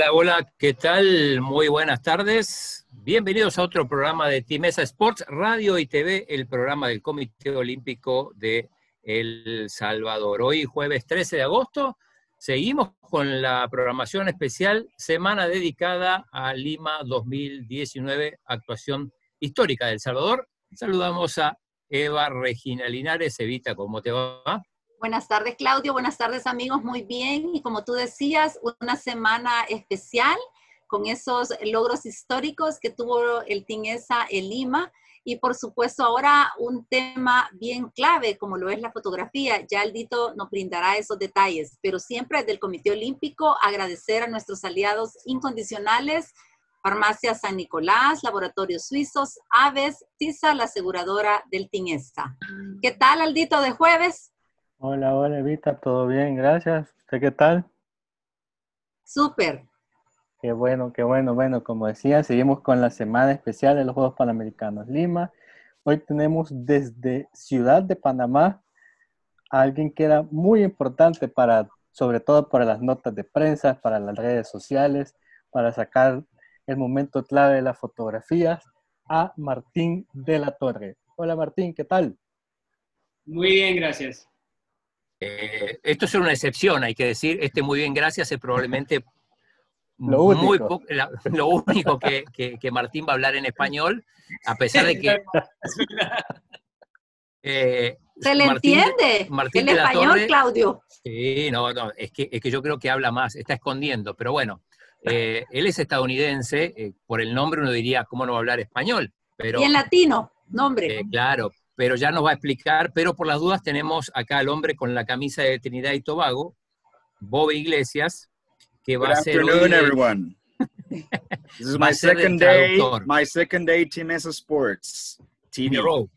Hola, hola, ¿qué tal? Muy buenas tardes. Bienvenidos a otro programa de Timesa Sports, Radio y TV, el programa del Comité Olímpico de El Salvador. Hoy, jueves 13 de agosto, seguimos con la programación especial, semana dedicada a Lima 2019, actuación histórica de Salvador. Saludamos a Eva Regina Linares. Evita, ¿cómo te va? Buenas tardes, Claudio. Buenas tardes, amigos. Muy bien. Y como tú decías, una semana especial con esos logros históricos que tuvo el TINESA en Lima. Y por supuesto, ahora un tema bien clave, como lo es la fotografía. Ya Aldito nos brindará esos detalles, pero siempre del Comité Olímpico agradecer a nuestros aliados incondicionales, Farmacia San Nicolás, Laboratorios Suizos, Aves, TISA, la aseguradora del TINESA. ¿Qué tal, Aldito, de jueves? Hola, hola Evita, todo bien, gracias. ¿Usted qué tal? Súper. Qué bueno, qué bueno. Bueno, como decía, seguimos con la semana especial de los Juegos Panamericanos Lima. Hoy tenemos desde Ciudad de Panamá a alguien que era muy importante para, sobre todo para las notas de prensa, para las redes sociales, para sacar el momento clave de las fotografías, a Martín de la Torre. Hola Martín, ¿qué tal? Muy bien, gracias. Eh, esto es una excepción, hay que decir. Este muy bien, gracias, es probablemente lo único, lo único que, que, Martín va a hablar en español, a pesar de que... Eh, Se le entiende Martín el español, Claudio. Sí, no, no, es que, es que yo creo que habla más, está escondiendo, pero bueno, eh, él es estadounidense, por el nombre uno diría, ¿cómo no va a hablar español? Pero, y en latino, nombre. claro, pero ya nos va a explicar, pero por las dudas tenemos acá al hombre con la camisa de Trinidad y Tobago, Bob Iglesias, que va a ser afternoon, everyone. This is my second day, my second day Team S Sports TV. In a row.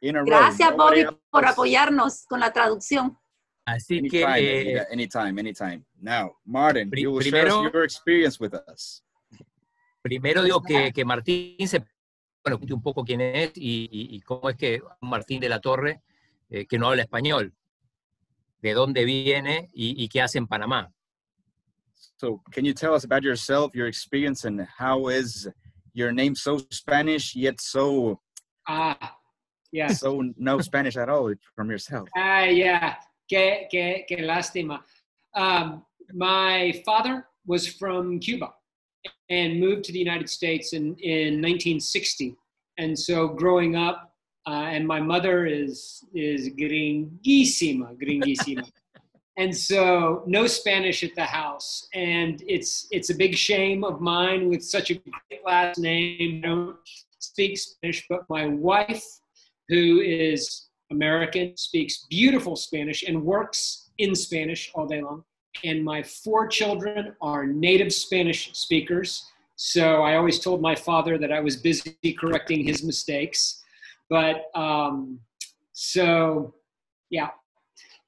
In a Gracias, row. Bobby, por apoyarnos con la traducción. Así anytime, que eh, anytime, anytime. Now, Martin, you will primero, share your experience with us. Primero digo que, que Martín se bueno, un poco quién es y, y, y cómo es que Martín de la Torre, eh, que no habla español, de dónde viene y, y, qué hace en Panamá. So, can you tell us about yourself, your experience, and how is your name so Spanish yet so ah, yeah, so no Spanish at all from yourself? Ah, yeah, qué, qué, qué lástima. Um, my father was from Cuba. And moved to the United States in, in 1960. And so growing up, uh, and my mother is is gringuísima, gringuísima. and so no Spanish at the house. And it's it's a big shame of mine with such a great last name. I don't speak Spanish, but my wife, who is American, speaks beautiful Spanish and works in Spanish all day long and my four children are native Spanish speakers. So I always told my father that I was busy correcting his mistakes. But um, so, yeah.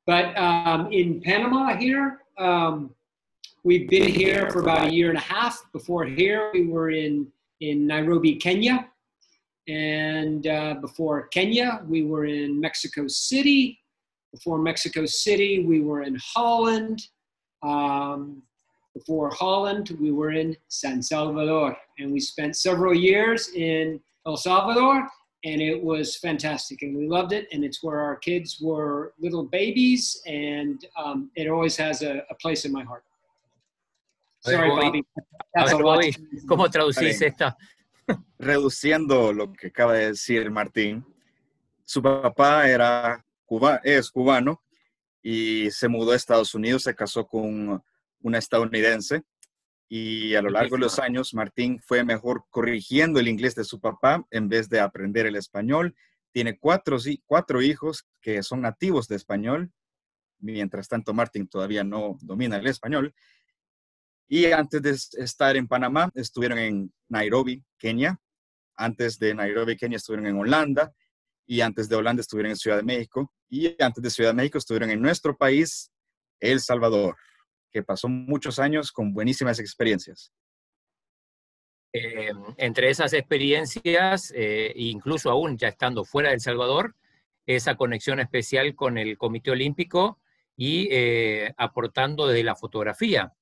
But um, in Panama here, um, we've been here for about a year and a half. Before here, we were in, in Nairobi, Kenya. And uh, before Kenya, we were in Mexico City. Before Mexico City, we were in Holland. Um, before Holland, we were in San Salvador, and we spent several years in El Salvador, and it was fantastic, and we loved it. And it's where our kids were little babies, and um, it always has a, a, place in my heart. Sorry, Bobby. That's ver, Bobby, ¿Cómo traducís esta? Reduciendo lo que acaba de decir Martín, su papá era cuba, es cubano y se mudó a Estados Unidos, se casó con una estadounidense y a lo largo de los años Martín fue mejor corrigiendo el inglés de su papá en vez de aprender el español. Tiene cuatro, cuatro hijos que son nativos de español, mientras tanto Martín todavía no domina el español. Y antes de estar en Panamá, estuvieron en Nairobi, Kenia. Antes de Nairobi, Kenia, estuvieron en Holanda. Y antes de Holanda, estuvieron en Ciudad de México y antes de Ciudad de México estuvieron en nuestro país, El Salvador, que pasó muchos años con buenísimas experiencias. Eh, entre esas experiencias, eh, incluso aún ya estando fuera de El Salvador, esa conexión especial con el Comité Olímpico y eh, aportando desde la fotografía.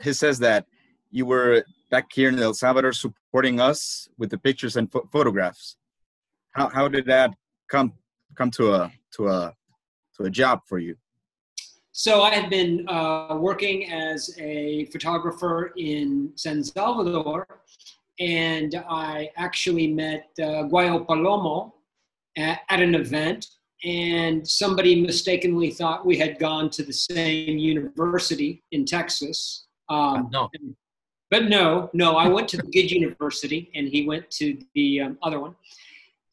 he says that you were back here in El Salvador supporting us with the pictures and ph- photographs. How how did that come come to a to a to a job for you? So I had been uh, working as a photographer in San Salvador, and I actually met uh, Guayo Palomo at, at an event, and somebody mistakenly thought we had gone to the same university in Texas. Um, no. But no, no, I went to the good university, and he went to the um, other one.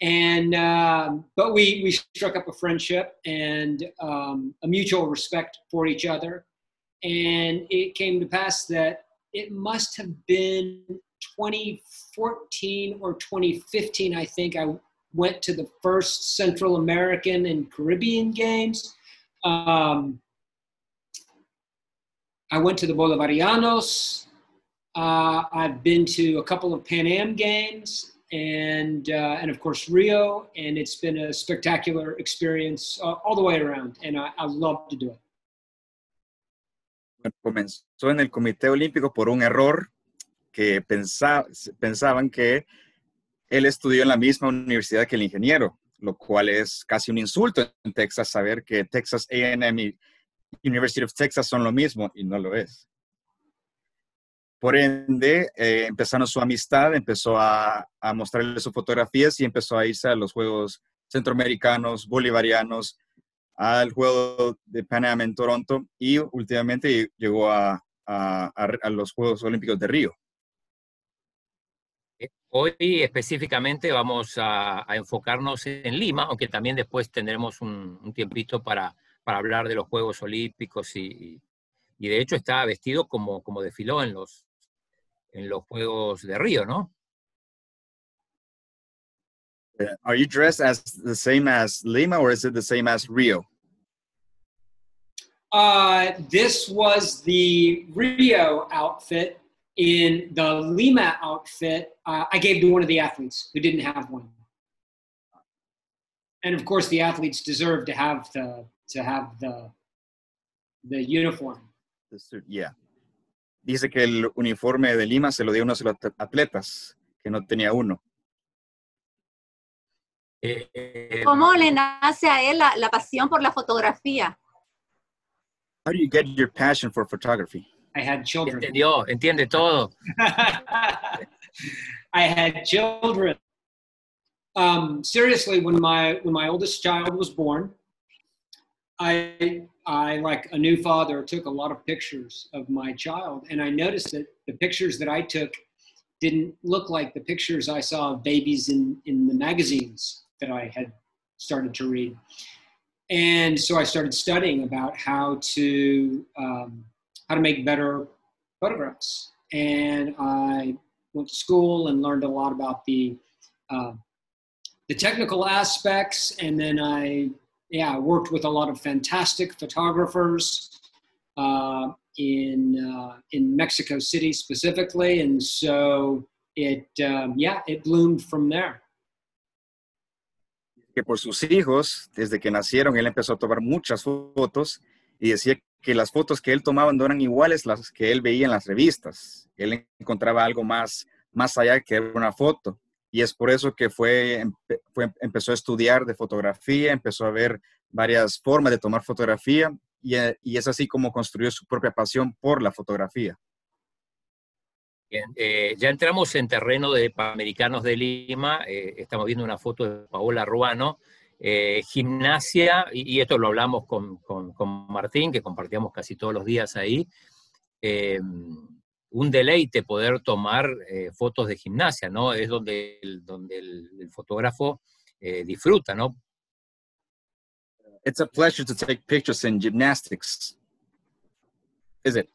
And um, but we we struck up a friendship and um, a mutual respect for each other, and it came to pass that it must have been 2014 or 2015, I think. I went to the first Central American and Caribbean Games. Um, I went to the Bolivarianos. Uh, I've been to a couple of Pan Am games and, uh, and of course Rio, and it's been a spectacular experience uh, all the way around, and I, I love to do it. Comenzó en el Comité Olímpico por un error que pensa, pensaban que él estudió en la misma universidad que el ingeniero, lo cual es casi un insulto en Texas saber que Texas A&M y University of Texas son lo mismo y no lo es. Por ende, eh, empezaron su amistad, empezó a, a, mostrarle sus fotografías y empezó a irse a los Juegos Centroamericanos, Bolivarianos, al Juego de Pan Am en Toronto y últimamente llegó a, a, a los Juegos Olímpicos de Río. Hoy específicamente vamos a, a, enfocarnos en Lima, aunque también después tendremos un, un tiempito para, para, hablar de los Juegos Olímpicos y, y, de hecho está vestido como, como desfiló en los, en los Juegos de Río, ¿no? Are you dressed as the same as Lima or is it the same as Rio? Uh, this was the Rio outfit. In the Lima outfit, uh, I gave to one of the athletes who didn't have one. And of course, the athletes deserve to have the to have the the uniform. The suit, yeah. Dice que el uniforme de Lima se lo dio a de los atletas que no tenía uno. Eh, ¿Cómo le nace a él la, la pasión por la fotografía? How do you get your passion for photography? I had children. Entendió, entiende todo. I had children. Um, seriously, when my when my oldest child was born, I I like a new father took a lot of pictures of my child, and I noticed that the pictures that I took didn't look like the pictures I saw of babies in in the magazines that I had started to read. And so I started studying about how to um, how to make better photographs. And I went to school and learned a lot about the uh, the technical aspects. And then I yeah worked with a lot of fantastic photographers uh, in uh, in Mexico City specifically. And so it um, yeah it bloomed from there. que por sus hijos, desde que nacieron, él empezó a tomar muchas fotos y decía que las fotos que él tomaba no eran iguales las que él veía en las revistas. Él encontraba algo más, más allá que una foto. Y es por eso que fue, fue, empezó a estudiar de fotografía, empezó a ver varias formas de tomar fotografía y, y es así como construyó su propia pasión por la fotografía. Bien, eh, ya entramos en terreno de Panamericanos de Lima, eh, estamos viendo una foto de Paola Ruano, eh, gimnasia, y, y, esto lo hablamos con, con, con, Martín, que compartíamos casi todos los días ahí, un deleite poder tomar fotos de gimnasia, ¿no? Es donde el, donde el, el fotógrafo disfruta, ¿no? It's a pleasure to take pictures in gymnastics. Is it?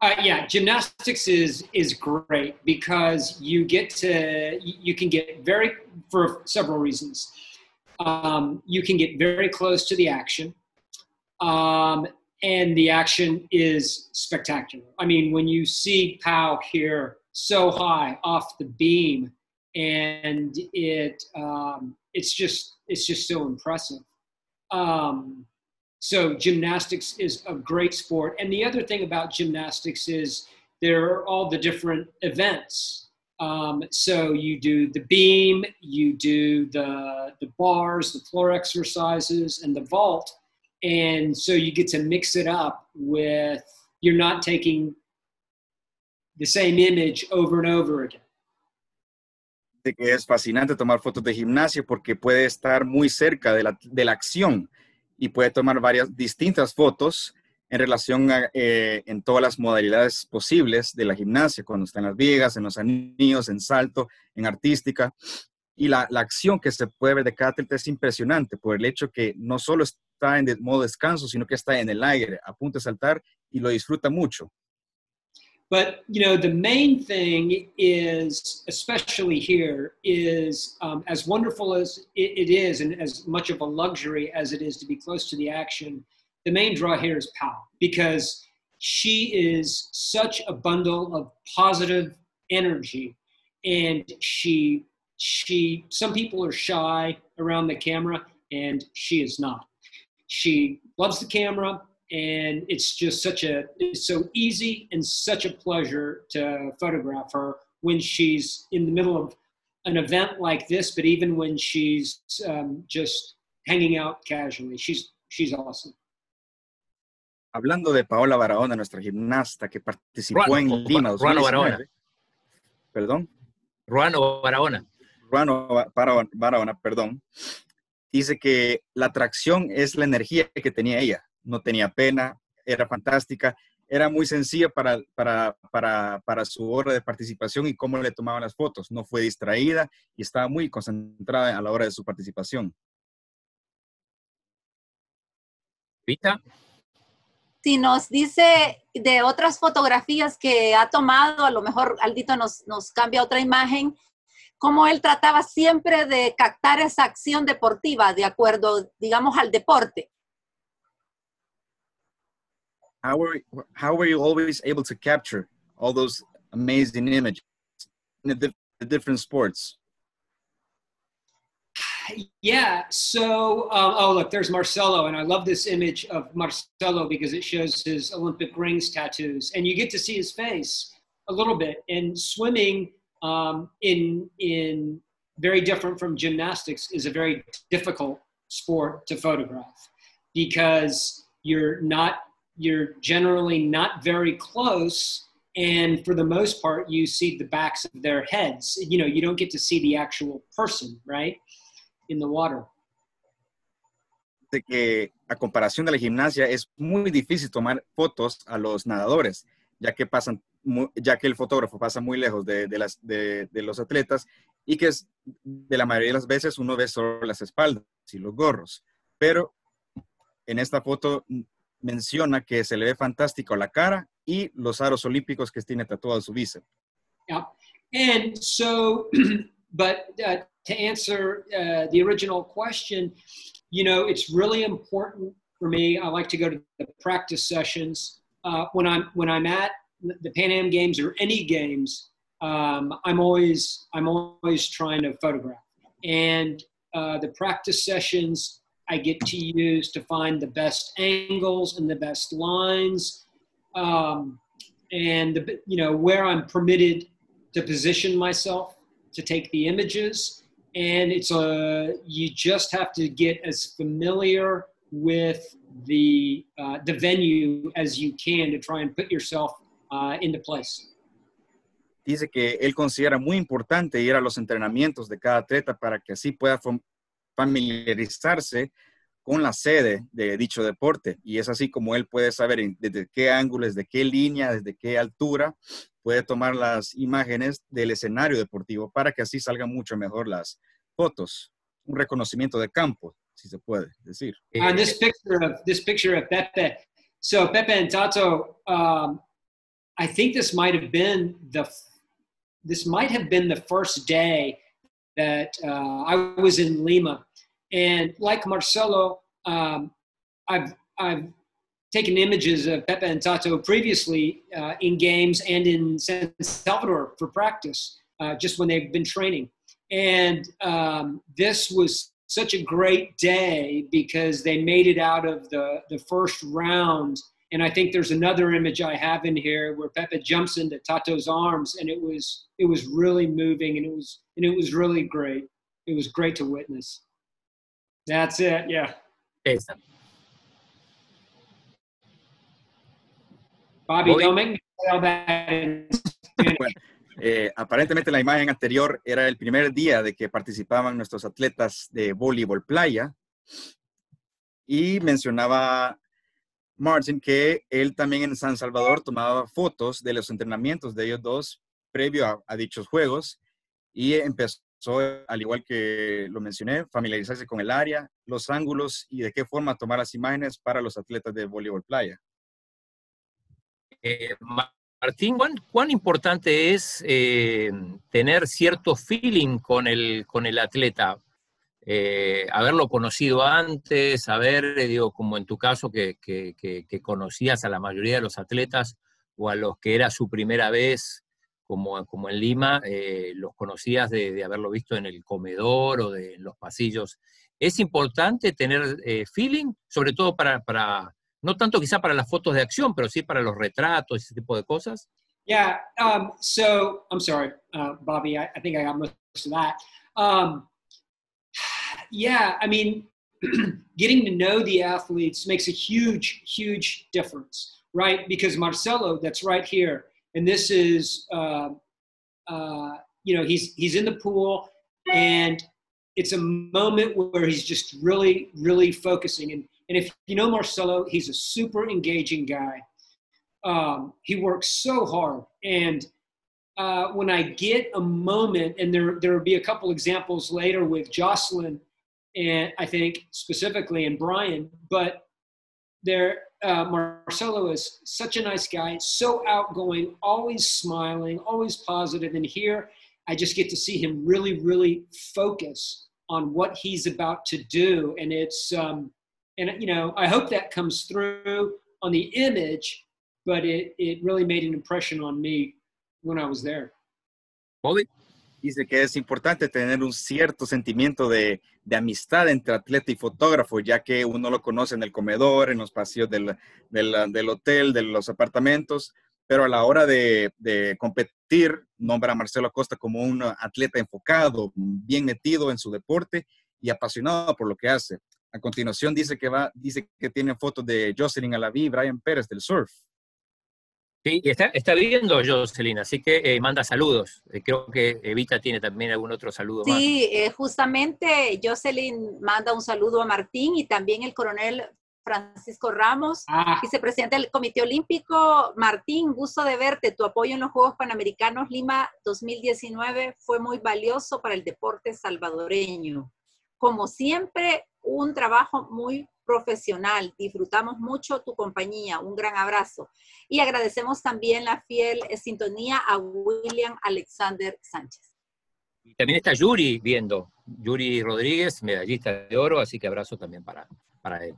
Uh, yeah, gymnastics is is great because you get to you can get very for several reasons. Um, you can get very close to the action, um, and the action is spectacular. I mean, when you see Pow here so high off the beam, and it um, it's just it's just so impressive. Um, so gymnastics is a great sport. And the other thing about gymnastics is there are all the different events. Um, so you do the beam, you do the, the bars, the floor exercises, and the vault. And so you get to mix it up with, you're not taking the same image over and over again. Que es fascinante tomar fotos de gimnasia porque puede estar muy cerca de la, de la acción y puede tomar varias distintas fotos en relación a, eh, en todas las modalidades posibles de la gimnasia, cuando está en las viegas, en los anillos, en salto, en artística. Y la, la acción que se puede ver de cada atleta es impresionante por el hecho que no solo está en modo descanso, sino que está en el aire, a punto de saltar y lo disfruta mucho. But you know, the main thing is, especially here, is um, as wonderful as it, it is, and as much of a luxury as it is to be close to the action. The main draw here is Pal because she is such a bundle of positive energy, and she she. Some people are shy around the camera, and she is not. She loves the camera and it's just such a it's so easy and such a pleasure to photograph her when she's in the middle of an event like this but even when she's um, just hanging out casually she's she's awesome Hablando de Paola Barahona, nuestra gimnasta que participó Ruano, en Lima Ruano Barahona. Perdón. Ruano Barahona. Barahona, perdón. Dice que la atracción es la energía que tenía ella. no tenía pena, era fantástica, era muy sencilla para, para, para, para, su hora de participación y cómo le tomaban las fotos. No fue distraída y estaba muy concentrada a la hora de su participación. ¿Vita? Si nos dice de otras fotografías que ha tomado, a lo mejor Aldito nos, nos cambia otra imagen, cómo él trataba siempre de captar esa acción deportiva de acuerdo, digamos, al deporte. how were how were you always able to capture all those amazing images in the, the different sports? Yeah. So, um, oh look, there's Marcelo, and I love this image of Marcelo because it shows his Olympic rings tattoos, and you get to see his face a little bit. And swimming um, in in very different from gymnastics is a very difficult sport to photograph because you're not you're generally not very close and for the most part you see the backs of their heads. You know you don't get to see the actual person right in the water. De que a comparación de la gimnasia es muy difícil tomar fotos a los nadadores ya que pasan ya que el fotógrafo pasa muy lejos de, de los atletas y que es, de la mayoría de las veces uno ve solo las espaldas y los gorros pero en esta foto menciona que se le ve fantástico la cara y los aros olímpicos que tiene tatuado su bíceps. Yeah. And so, but uh, to answer uh, the original question, you know, it's really important for me. I like to go to the practice sessions uh, when I'm when I'm at the Pan Am Games or any games. Um, I'm always I'm always trying to photograph, and uh, the practice sessions I get to use to find the best angles and the best lines, um, and the, you know where I'm permitted to position myself to take the images. And it's a you just have to get as familiar with the uh, the venue as you can to try and put yourself uh, into place. Dice que él considera muy importante ir a los entrenamientos de cada atleta para que así pueda familiarizarse con la sede de dicho deporte. Y es así como él puede saber desde qué ángulo, desde qué línea, desde qué altura puede tomar las imágenes del escenario deportivo para que así salgan mucho mejor las fotos. Un reconocimiento de campo, si se puede decir. And this picture of this picture of Pepe. So Pepe and Tato, um, I think this might have been the this might have been the first day that uh, I was in Lima And like Marcelo, um, I've, I've taken images of Pepe and Tato previously uh, in games and in San Salvador for practice, uh, just when they've been training. And um, this was such a great day because they made it out of the, the first round. And I think there's another image I have in here where Pepe jumps into Tato's arms, and it was it was really moving, and it was and it was really great. It was great to witness. That's it. Yeah. Esa. Bobby, Bobby? don't eh, aparentemente la imagen anterior era el primer día de que participaban nuestros atletas de voleibol playa y mencionaba Martin que él también en San Salvador tomaba fotos de los entrenamientos de ellos dos previo a, a dichos juegos y empezó, al igual que lo mencioné, familiarizarse con el área, los ángulos y de qué forma tomar las imágenes para los atletas de voleibol playa. Eh, Martín, ¿cuán, importante es eh, tener cierto feeling con el, con el atleta? Eh, haberlo conocido antes, saber, eh, digo, como en tu caso, que, que- conocías a la mayoría de los atletas o a los que era su primera vez, como, como en Lima, los conocías de, haberlo visto en el comedor o de, en los pasillos. Es importante tener feeling, sobre todo para, para, no tanto quizá para las fotos de acción, pero sí para los retratos, ese tipo de cosas. Yeah. Um, so I'm sorry, uh, Bobby. I, I think I got most of that. Um, yeah. I mean, getting to know the athletes makes a huge, huge difference, right? Because Marcelo, that's right here, and this is, uh, uh, you know, he's he's in the pool, and it's a moment where he's just really, really focusing. And and if you know Marcelo, he's a super engaging guy um, he works so hard. And uh, when I get a moment, and there there will be a couple examples later with Jocelyn, and I think specifically and Brian, but there uh, Marcelo is such a nice guy, so outgoing, always smiling, always positive. And here, I just get to see him really, really focus on what he's about to do, and it's um, and you know I hope that comes through on the image but it, it really made an impression on me when I was there. Dice que es importante tener un cierto sentimiento de, de amistad entre atleta y fotógrafo, ya que uno lo conoce en el comedor, en los pasillos del, del, del hotel, de los apartamentos, pero a la hora de, de, competir, nombra a Marcelo Acosta como un atleta enfocado, bien metido en su deporte y apasionado por lo que hace. A continuación dice que va, dice que tiene fotos de Jocelyn Alaví y Brian Pérez del surf. Sí, está, está viendo Jocelyn, así que eh, manda saludos. Eh, creo que Evita tiene también algún otro saludo más. Sí, eh, justamente Jocelyn manda un saludo a Martín y también el coronel Francisco Ramos, Ah, vicepresidente del Comité Olímpico. Martín, gusto de verte. Tu apoyo en los Juegos Panamericanos Lima 2019 fue muy valioso para el deporte salvadoreño. Como siempre, un trabajo muy profesional. Disfrutamos mucho tu compañía. Un gran abrazo. Y agradecemos también la fiel sintonía a William Alexander Sánchez. Y también está Yuri viendo. Yuri Rodríguez, medallista de oro, así que abrazo también para, para él.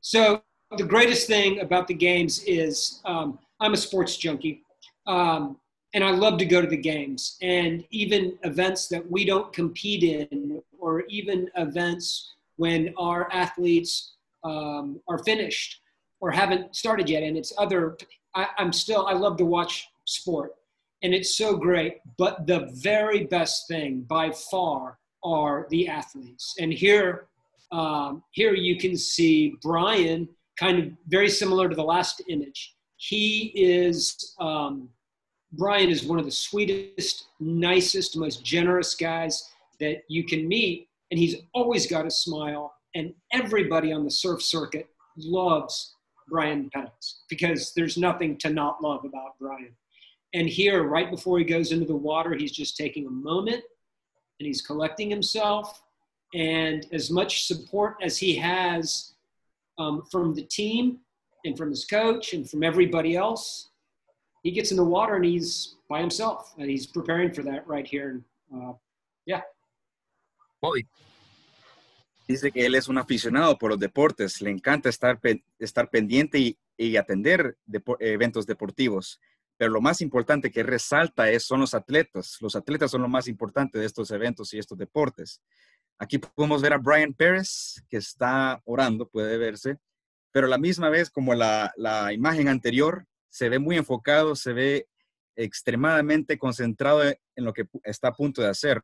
so the greatest thing about the games is um, I'm a sports junkie, um, and I love to go to the games and even events that we don't compete in, or even events when our athletes um, are finished or haven't started yet, and it's other. I, I'm still I love to watch sport, and it's so great. But the very best thing by far are the athletes, and here um, here you can see Brian, kind of very similar to the last image. He is, um, Brian is one of the sweetest, nicest, most generous guys that you can meet. And he's always got a smile. And everybody on the surf circuit loves Brian Pettis because there's nothing to not love about Brian. And here, right before he goes into the water, he's just taking a moment and he's collecting himself and as much support as he has um, from the team and from his coach and from everybody else, he gets in the water and he's by himself and he's preparing for that right here. Uh, yeah. Bobby. Dice que él es un aficionado por los deportes, le encanta estar, pe estar pendiente y, y atender depo eventos deportivos. Pero lo más importante que resalta es, son los atletas. Los atletas son lo más importante de estos eventos y estos deportes. Aquí podemos ver a Brian Pérez, que está orando, puede verse, pero la misma vez como la, la imagen anterior, se ve muy enfocado, se ve extremadamente concentrado en lo que está a punto de hacer.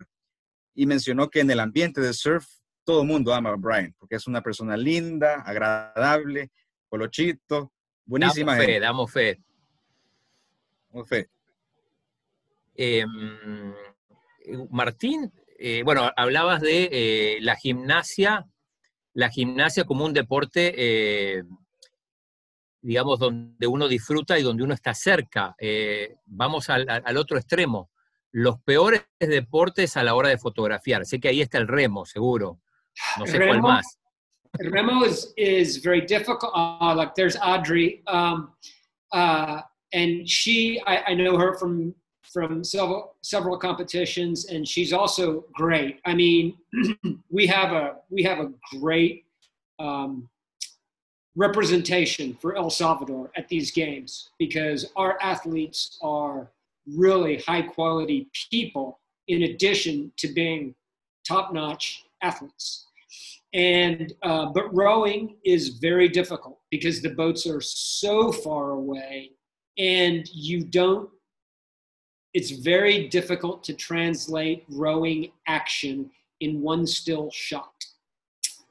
Y mencionó que en el ambiente de surf, todo el mundo ama a Brian, porque es una persona linda, agradable, colochito, buenísima. Damos fe, damos fe. Damos fe. Em, Martín, eh, bueno, hablabas de eh, la gimnasia, la gimnasia como un deporte eh, digamos, donde uno disfruta y donde uno está cerca. Eh, vamos al, al, otro extremo. Los peores deportes a la hora de fotografiar. Sé que ahí está el remo, seguro. No sé remo, cuál más. Remo is, is very difficult. Uh, like there's Audrey, um, uh, and she, I, I know her from from several several competitions, and she's also great. I mean, we have a we have a great um, representation for El Salvador at these games because our athletes are really high quality people in addition to being top notch athletes. And uh, but rowing is very difficult because the boats are so far away and you don't it's very difficult to translate rowing action in one still shot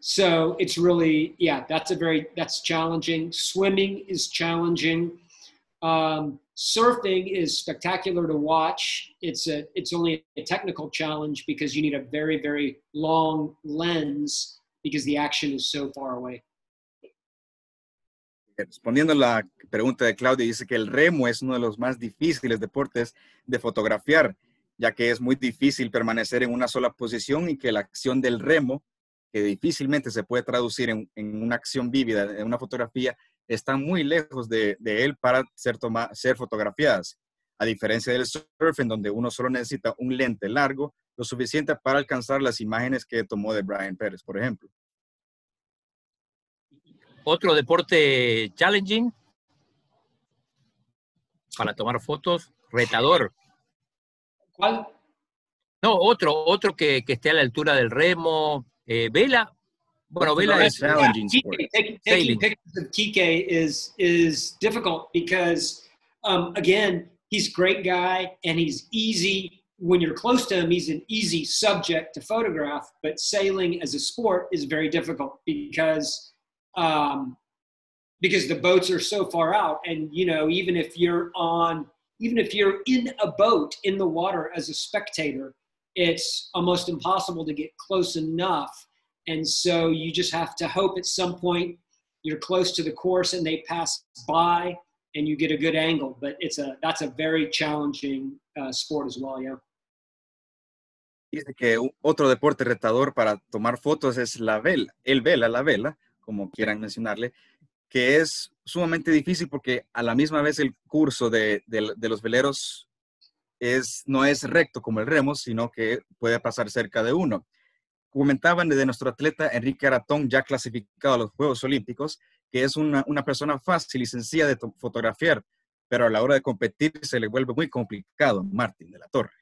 so it's really yeah that's a very that's challenging. Swimming is challenging. Um, surfing is spectacular to watch. It's a it's only a technical challenge because you need a very very long lens because the action is so far away. Respondiendo la pregunta de Claudia, dice que el remo es uno de los más difíciles deportes de fotografiar, ya que es muy difícil permanecer en una sola posición y que la acción del remo que difícilmente se puede traducir en, en, una acción vívida, en una fotografía, están muy lejos de, de él para ser, toma, ser fotografiadas. A diferencia del surf, en donde uno solo necesita un lente largo, lo suficiente para alcanzar las imágenes que tomó de Brian Pérez, por ejemplo. Otro deporte challenging para tomar fotos, retador. ¿Cuál? No, otro, otro que, que esté a la altura del remo, vela, bueno, vela is challenging yeah, Kike, taking, taking pictures of Kike is is difficult because um, again, he's a great guy and he's easy. When you're close to him, he's an easy subject to photograph. But sailing as a sport is very difficult because um, because the boats are so far out, and you know, even if you're on, even if you're in a boat in the water as a spectator, it's almost impossible to get close enough. And so you just have to hope at some point you're close to the course and they pass by and you get a good angle. But it's a that's a very challenging uh, sport as well, yeah. Dice que otro deporte retador para tomar fotos es la vela, el vela, la vela, como quieran mencionarle, que es sumamente difícil porque a la misma vez el curso de, de, de los veleros es, no es recto como el remo, sino que puede pasar cerca de uno. Comentaban de nuestro atleta Enrique Aratón, ya clasificado a los Juegos Olímpicos, que es una, una persona fácil y sencilla de fotografiar, pero a la hora de competir se le vuelve muy complicado, Martín de la Torre.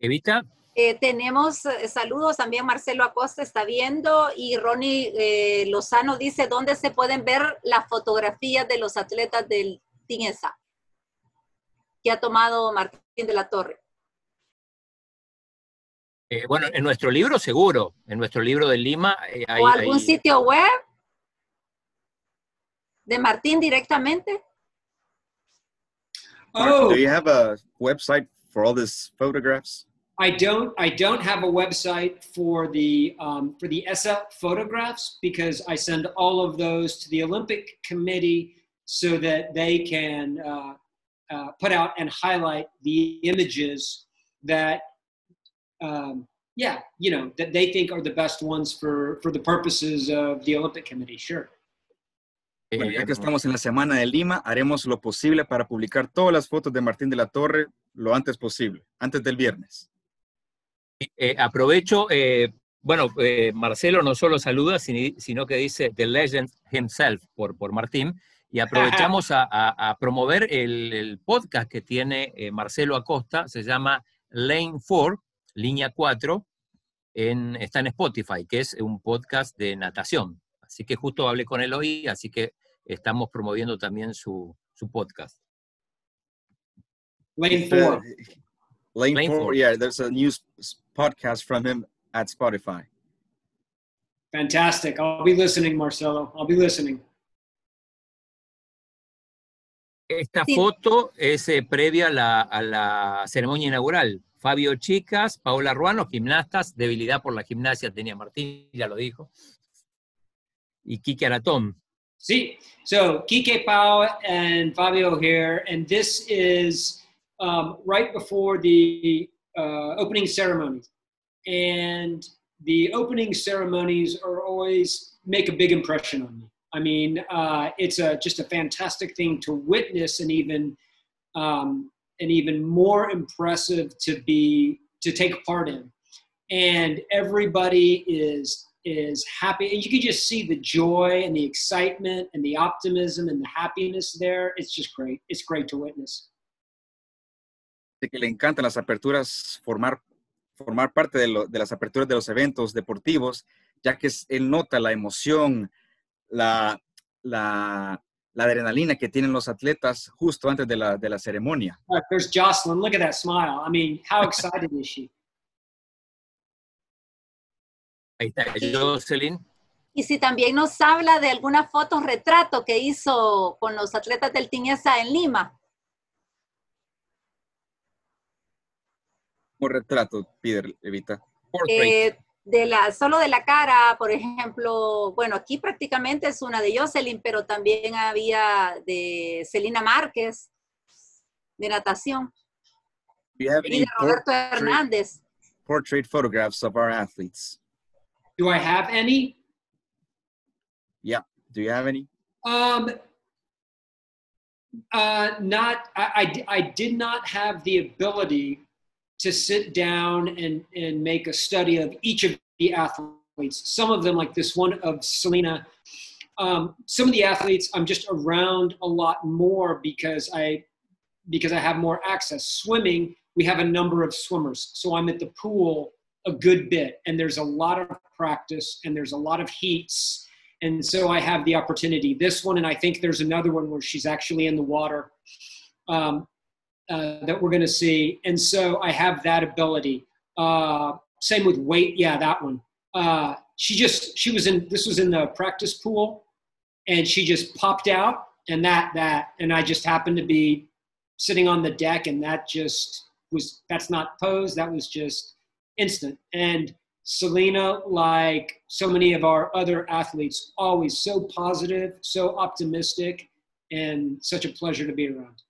Evita. Eh, tenemos eh, saludos también, Marcelo Acosta está viendo y Ronnie eh, Lozano dice, ¿dónde se pueden ver las fotografías de los atletas del TINESA? Que ha tomado Martín de la Torre? Eh, bueno, en nuestro libro seguro, en nuestro libro de Lima. Eh, hay, ¿O algún hay... sitio web de Martín directamente? Oh. Do you have a website for all these photographs? I don't. I don't have a website for the um, for the ESA photographs because I send all of those to the Olympic Committee so that they can uh, uh, put out and highlight the images that um, yeah you know that they think are the best ones for for the purposes of the olympic committee sure. Bueno, ya que estamos en la semana de Lima, haremos lo posible para publicar todas las fotos de Martín de la Torre lo antes posible, antes del viernes. Eh, aprovecho, eh, bueno, eh, Marcelo no solo saluda, sino que dice The Legend himself por, por Martín, y aprovechamos a, a, a promover el, el, podcast que tiene eh, Marcelo Acosta, se llama Lane 4, Línea 4, en, está en Spotify, que es un podcast de natación. Así que justo hablé con él hoy, así que estamos promoviendo también su, su podcast. Lane four. Lane, Lane four, four. yeah, there's a new podcast from him at Spotify. Fantastic. I'll be listening, Marcelo. I'll be listening. Esta Sí. foto es eh, previa a la, a la ceremonia inaugural. Fabio Chicas, Paola Ruano, gimnastas, debilidad por la gimnasia tenía Martín, ya lo dijo. Y Kike Aratón. See, so Kike Pao and Fabio here, and this is um, right before the uh, opening ceremonies. And the opening ceremonies are always make a big impression on me. I mean, uh, it's a, just a fantastic thing to witness, and even um, and even more impressive to be to take part in. And everybody is is happy, and you can just see the joy and the excitement and the optimism and the happiness there. It's just great. It's great to witness. de que le encantan las aperturas, formar, formar parte de, lo- de las aperturas de los eventos deportivos, ya que él nota la emoción, la, la, la adrenalina que tienen los atletas justo antes de la, de la ceremonia. There's Jocelyn. Look at that smile. I mean, how excited is she? Ahí está Jocelyn. Y si también nos habla de algunas fotos retrato que hizo con los atletas del Tinesa en Lima. Como retrato, Peter Evita. Portrait. Eh, de la, solo de la cara, por ejemplo, bueno, aquí prácticamente es una de Jocelyn, pero también había de Celina Márquez, de natación, Do you have y any de Roberto portrait, Hernández. portrait photographs of our athletes? Do I have any? Do you have any? Um, uh, not. I, I, I did not have the ability to sit down and and make a study of each of the athletes. Some of them, like this one of Selena. Um, some of the athletes, I'm just around a lot more because I because I have more access. Swimming, we have a number of swimmers, so I'm at the pool a good bit, and there's a lot of practice, and there's a lot of heats and so I have the opportunity. This one, and I think there's another one where she's actually in the water um, uh, that we're going to see. And so I have that ability. Uh, same with weight. Yeah, that one. Uh, she just she was in this was in the practice pool, and she just popped out, and that that, and I just happened to be sitting on the deck, and that just was that's not pose. That was just instant and Selena, like so many of our other athletes, always so positive, so optimistic, and such a pleasure to be around.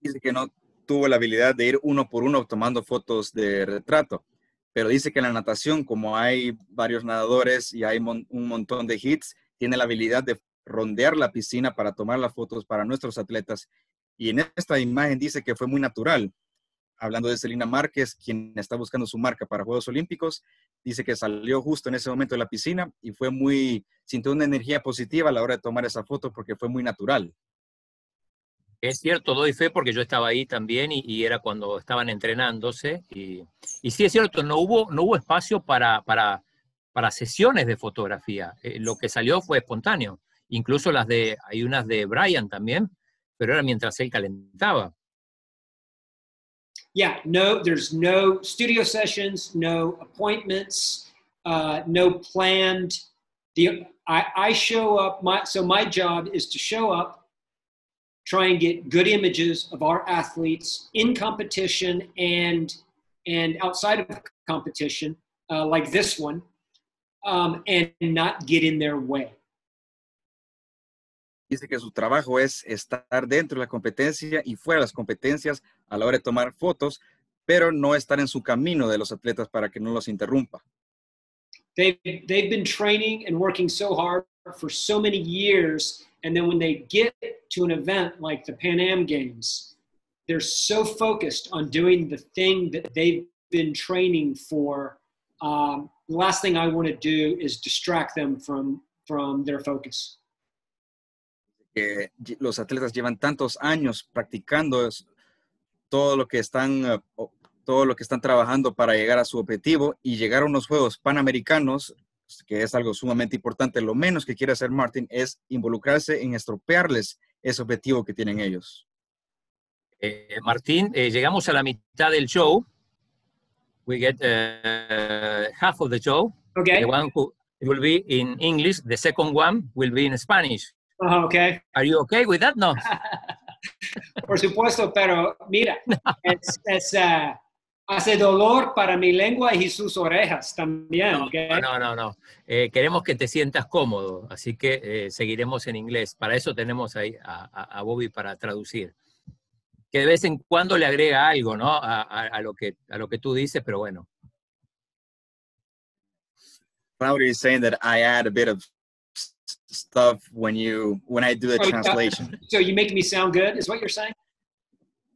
Dice que no tuvo la habilidad de ir uno por uno tomando fotos de retrato, pero dice que en la natación, como hay varios nadadores y hay un montón de hits, tiene la habilidad de rondear la piscina para tomar las fotos para nuestros atletas. Y en esta imagen dice que fue muy natural. Hablando de Celina Márquez, quien está buscando su marca para Juegos Olímpicos, dice que salió justo en ese momento de la piscina y fue muy, sintió una energía positiva a la hora de tomar esa foto porque fue muy natural. Es cierto, doy fe porque yo estaba ahí también y, era cuando estaban entrenándose. Y, y sí es cierto, no hubo, no hubo espacio para, para, para sesiones de fotografía. Eh, lo que salió fue espontáneo. Incluso las de, hay unas de Brian también, pero era mientras él calentaba. Yeah, no, there's no studio sessions, no appointments, uh, no planned. The I, I show up. My so my job is to show up, try and get good images of our athletes in competition and and outside of competition, uh, like this one, um, and not get in their way. Dice que su trabajo es estar dentro de la competencia y fuera de las competencias a la hora de tomar fotos, pero no estar en su camino de los atletas para que no los interrumpa. they've they've been training and working so hard for so many years and then when they get to an event like the pan am games they're so focused on doing the thing that they've been training for. Um, the last thing i want to do is distract them from from their focus. Lle- los atletas llevan tantos años practicando todo lo que están eh, todo lo que están trabajando para llegar a su objetivo y llegar a unos Juegos Panamericanos, que es algo sumamente importante. Lo menos que quiere hacer Martin es involucrarse en estropearles ese objetivo que tienen ellos. Eh, Martín, eh, llegamos a la mitad del show. We get uh, half of the show. Okay. The one who will be in English. The second one will be in Spanish. Uh, okay. Are you okay with that? No. Por supuesto, pero mira, es, es, uh, hace dolor para mi lengua y sus orejas también. No, okay? no, no. no. Eh, queremos que te sientas cómodo, así que eh, seguiremos en inglés. Para eso tenemos ahí a, a, a, Bobby para traducir. Que de vez en cuando le agrega algo, ¿no? A, a lo, que, a lo que tú dices, pero bueno. Claudia is saying that I add a bit of stuff when you when I do the Oh, translation. So you make me sound good, is what you're saying?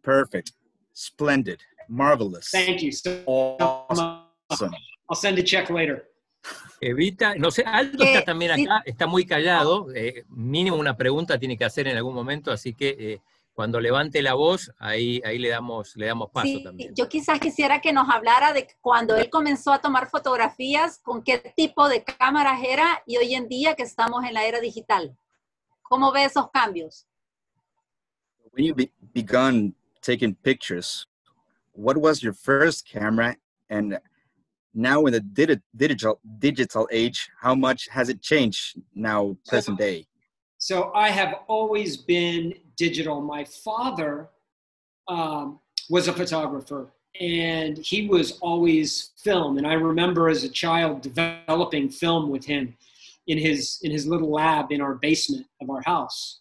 Perfect, splendid, marvelous, Thank you. So awesome. I'll send a check later. Evita, no sé, Aldo Eh, está también acá, está muy callado, eh, mínimo una pregunta tiene que hacer en algún momento, así que eh, cuando levante la voz, ahí, ahí le, damos, le damos paso Sí, también. yo quizás quisiera que nos hablara de cuando él comenzó a tomar fotografías, con qué tipo de cámaras era y hoy en día que estamos en la era digital. ¿Cómo ve esos cambios? When you be- begun taking pictures, what was your first camera, and now in the digi- digital digital age, how much has it changed now, present day? So I have always been digital. My father um, was a photographer and he was always film. And I remember as a child developing film with him in his, in his little lab in our basement of our house.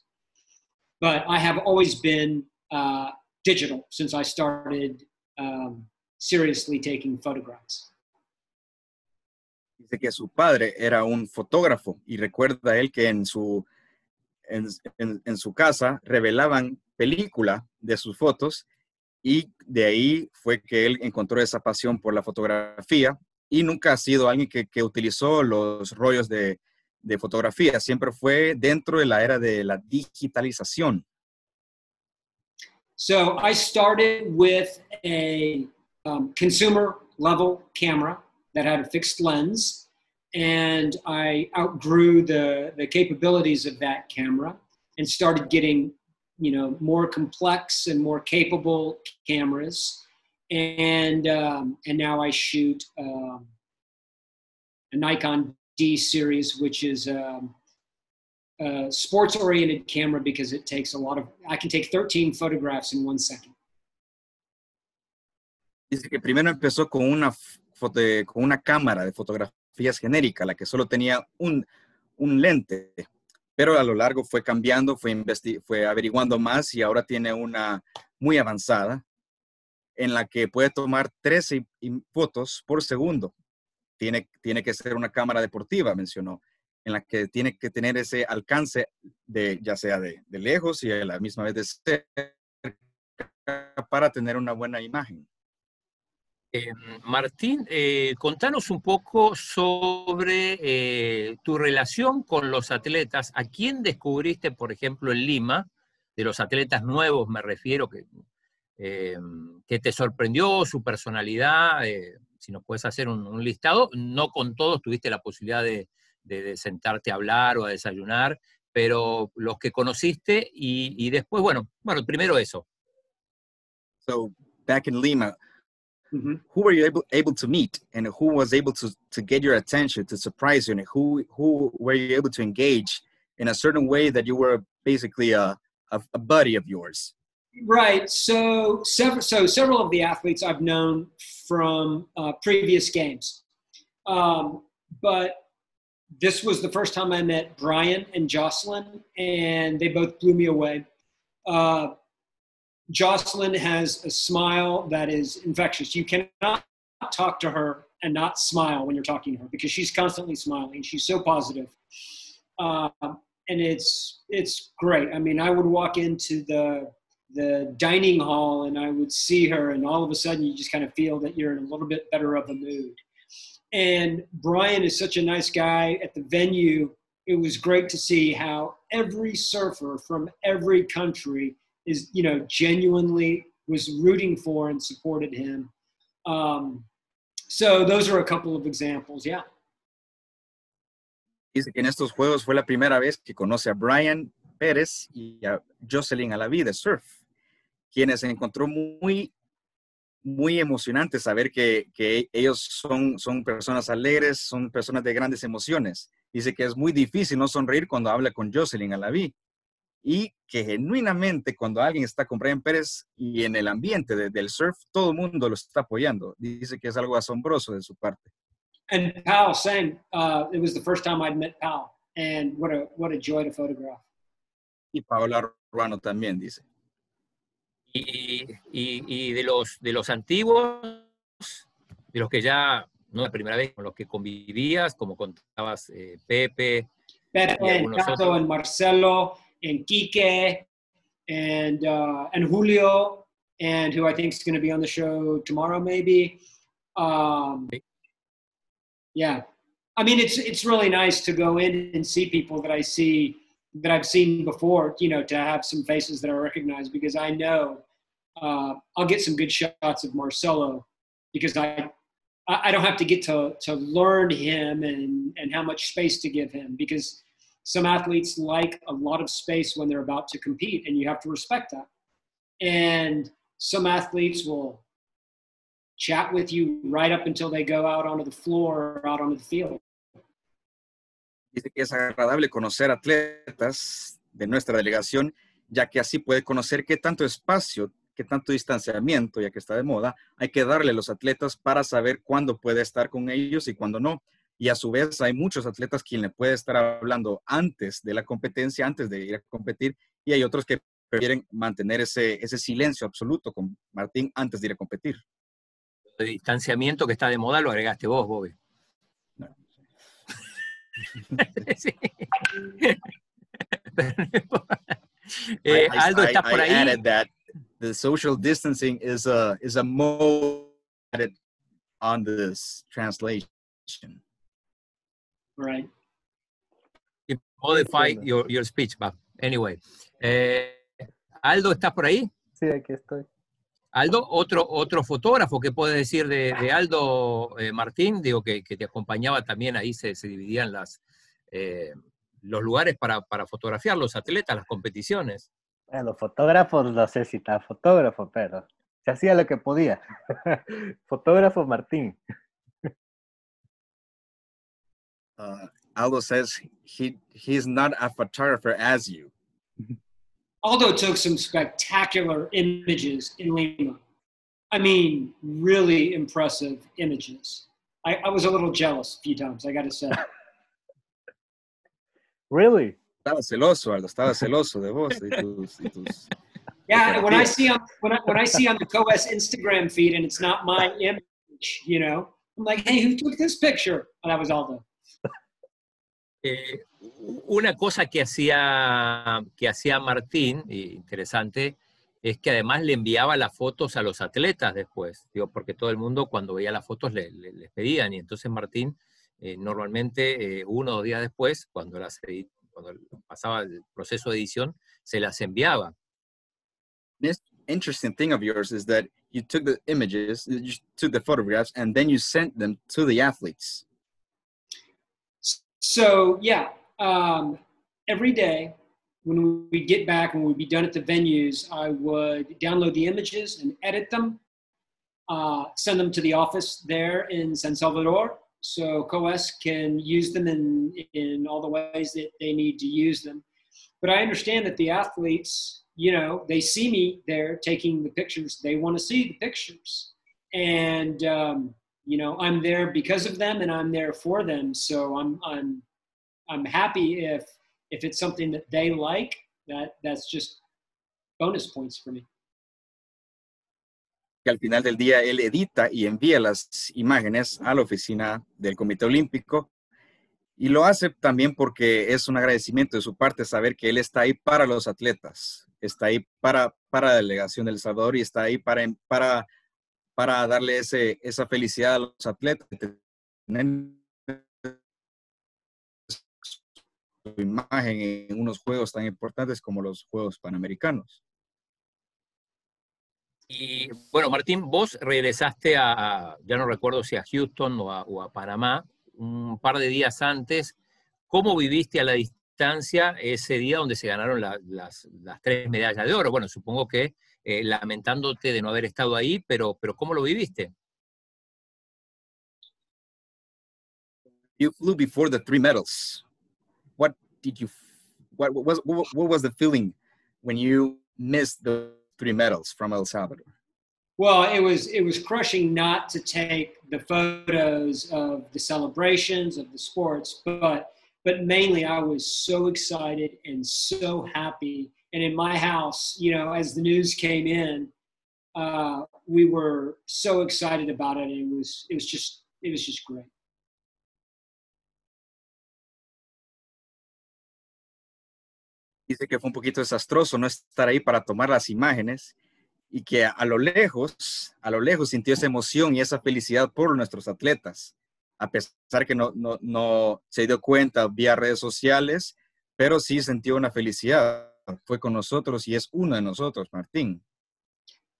But I have always been uh, digital since I started um, seriously taking photographs. Dice que su padre era un fotógrafo y recuerda él que en su, en, en- su casa revelaban película de sus fotos y de ahí fue que él encontró esa pasión por la fotografía y nunca ha sido alguien que, que utilizó los rollos de, de fotografía, siempre fue dentro de la era de la digitalización. So I started with a um, consumer level camera that had a fixed lens, and I outgrew the, the capabilities of that camera and started getting, you know, more complex and more capable cameras. And um, and now I shoot um, a Nikon D series, which is um, sports oriented camera because it takes a lot of i can take 13 photographs in one second Dice que primero empezó con una, foto- con una cámara de fotografías genérica, la que solo tenía un, un lente, pero a lo largo fue cambiando, fue, investi- fue averiguando más y ahora tiene una muy avanzada en la que puede tomar 13 i- fotos por segundo. Tiene, tiene que ser una cámara deportiva, mencionó, en la que tiene que tener ese alcance de ya sea de, de lejos y a la misma vez de cerca para tener una buena imagen. Eh, Martín, eh, contanos un poco sobre eh, tu relación con los atletas. ¿A quién descubriste, por ejemplo, en Lima, de los atletas nuevos me refiero, que, que te sorprendió su personalidad? si nos puedes hacer un, un listado. No con todos tuviste la posibilidad de, de- de sentarte a hablar o a desayunar, pero los que conociste y, y después, bueno, bueno, primero eso. So back in Lima, Mhm. who were you able, able to meet and who was able to, to get your attention, to surprise you, and who, who were you able to engage in a certain way that you were basically a, a, a buddy of yours? right so several so several of the athletes i've known from uh, previous games um, but this was the first time i met brian and jocelyn and they both blew me away. Uh, jocelyn has a smile that is infectious. You cannot talk to her and not smile when you're talking to her because she's constantly smiling. She's so positive. Um, and it's it's great. I mean i would walk into the the dining hall and I would see her, and all of a sudden you just kind of feel that you're in a little bit better of a mood. And Brian is such a nice guy at the venue. It was great to see how every surfer from every country is, you know, genuinely was rooting for and supported him. Um, so those are a couple of examples. Yeah. Dice que en estos juegos fue la primera vez que conoce a Brian Pérez y a Jocelyn Alaví de surf, quienes encontró muy, muy emocionante saber que, que ellos son, son personas alegres, son personas de grandes emociones. Dice que es muy difícil no sonreír cuando habla con Jocelyn Alaví y que genuinamente cuando alguien está con Brian Pérez y en el ambiente del surf, todo el mundo lo está apoyando. Dice que es algo asombroso de su parte. And Powell, same. Uh, it was the first time I'd met Powell, and what a what a joy to photograph. Y Paola Ruano también dice. Y, y, y, de los de los antiguos, de los que ya no es la primera vez con los que convivías, como contabas eh, Pepe, Pepe, and Tato, and Marcelo, and Quique, and uh, and Julio, and who I think is going to be on the show tomorrow, maybe. Um, yeah, I mean, it's it's really nice to go in and see people that I see that I've seen before. You know, to have some faces that I recognize because I know uh, I'll get some good shots of Marcelo because I I don't have to get to to learn him and and how much space to give him because some athletes like a lot of space when they're about to compete and you have to respect that and some athletes will chat with you right up until they go out onto the floor or out onto the field. Dice que es agradable conocer atletas de nuestra delegación, ya que así puede conocer qué tanto espacio, qué tanto distanciamiento, ya que está de moda, hay que darle a los atletas para saber cuándo puede estar con ellos y cuándo no. Y a su vez hay muchos atletas quien le puede estar hablando antes de la competencia, antes de ir a competir, y hay otros que prefieren mantener ese, ese silencio absoluto con Martín antes de ir a competir. de distanciamiento que está de moda lo agregaste vos, Bobby. Sí. eh, Aldo, ¿estás por ahí? I added that the social distancing is a, is a mode added on this translation. Right. You modify your, your speech, but anyway. Eh, Aldo, ¿estás por ahí? Sí, aquí estoy. Aldo, otro, otro fotógrafo, ¿qué puedes decir de, de Aldo eh, Martín? Digo que, que, te acompañaba también, ahí se, se dividían las, eh, los lugares para, para, fotografiar los atletas, las competiciones. Bueno, los fotógrafos, no sé si está fotógrafo, pero se hacía lo que podía. fotógrafo Martín. Uh, Aldo says he he's not a photographer as you. Aldo took some spectacular images in Lima. I mean, really impressive images. I, I was a little jealous a few times, I got to say. really? Estaba celoso, Aldo. Estaba celoso de vos y tus, y tus Yeah, when I see on when I, when I see on the COS Instagram feed and it's not my image, you know, I'm like, hey, who took this picture? And that was Aldo. Eh, una cosa que hacía, que hacía Martín, interesante, es que además le enviaba las fotos a los atletas después, digo, porque todo el mundo cuando veía las fotos le, le, les pedían, y entonces Martín eh, normalmente eh, uno o dos días después, cuando, las, cuando pasaba el proceso de edición, se las enviaba. This interesting thing of yours is that you took the images, you took the photographs, and then you sent them to the athletes. So yeah, um, every day when we get back and we'd be done at the venues, I would download the images and edit them, uh, send them to the office there in San Salvador, so COS can use them in in all the ways that they need to use them. But I understand that the athletes, you know, they see me there taking the pictures. They want to see the pictures, and um, you know i'm there because of them and i'm there for them. So i'm i'm i'm happy if if it's something that they like that that's just bonus points for me. Que al final del día él edita y envía las imágenes a la oficina del Comité Olímpico. Y lo hace también porque es un agradecimiento de su parte saber que él está ahí para los atletas, está ahí para, para la delegación del Salvador y está ahí para, para para darle ese, esa felicidad a los atletas. Su imagen en unos juegos tan importantes como los Juegos Panamericanos. Y bueno, Martín, vos regresaste a, ya no recuerdo si a Houston o a, o a Panamá, un par de días antes. ¿Cómo viviste a la distancia ese día donde se ganaron la- las, las tres medallas de oro? Bueno, supongo que eh, lamentándote de no haber estado ahí, pero, pero ¿cómo lo viviste? You flew before the three medals. What did you? What, what was what, what was the feeling when you missed the three medals from El Salvador? Well, it was it was crushing not to take the photos of the celebrations of the sports, but but mainly I was so excited and so happy. And in my house, you know, as the news came in, uh, we were so excited about it. It was it was just it was just great. Dice que fue un poquito desastroso no estar ahí para tomar las imágenes y que a lo lejos, a lo lejos sintió esa emoción y esa felicidad por nuestros atletas, a pesar que no, no, no se dio cuenta vía redes sociales, pero sí sintió una felicidad. Fue con nosotros y es uno de nosotros, Martín.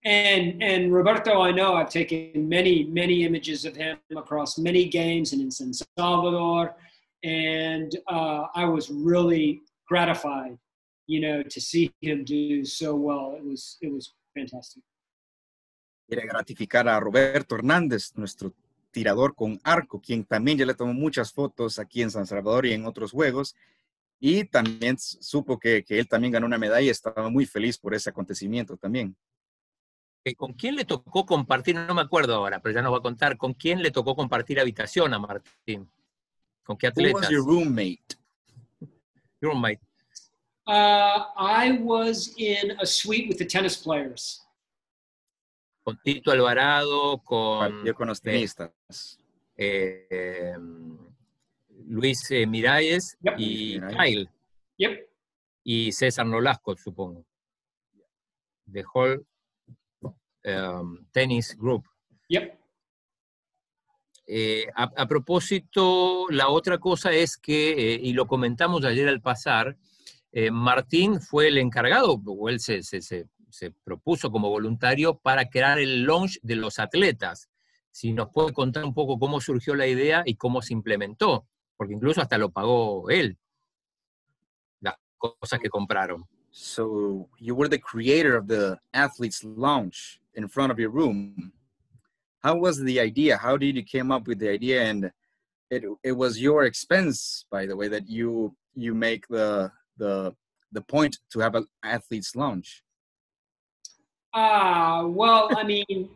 And and Roberto, I know I've taken many many images of him across many games and in San Salvador, and uh, I was really gratified, you know, to see him do so well. It was it was fantastic. Quiere gratificar a Roberto Hernández, nuestro tirador con arco, quien también ya le tomó muchas fotos aquí en San Salvador y en otros juegos. Y también supo que, que él también ganó una medalla y estaba muy feliz por ese acontecimiento también. Eh, ¿Con quién le tocó compartir? No me acuerdo ahora, pero ya nos va a contar. ¿Con quién le tocó compartir habitación a Martín? ¿Con qué Who was atletas? your roommate? Your roommate. Uh, I was in a suite with the tennis players. Con Tito Alvarado, con Partió con los tenistas. eh, eh, Luis eh, Miralles Yep. y Miralles. Kyle Yep. y César Nolasco, supongo. The whole um, tennis group. Yep. Eh, a, a propósito, la otra cosa es que, eh, y lo comentamos ayer al pasar, eh, Martín fue el encargado, o él se, se- se- se propuso como voluntario para crear el launch de los atletas. Si nos puede contar un poco cómo surgió la idea y cómo se implementó, porque incluso hasta lo pagó él, las cosas que compraron. So you were the creator of the athletes lounge in front of your room. How was the idea? How did you came up with the idea? And it, it was your expense, by the way, that you you make the the the point to have an athletes lounge. Ah, well, I mean,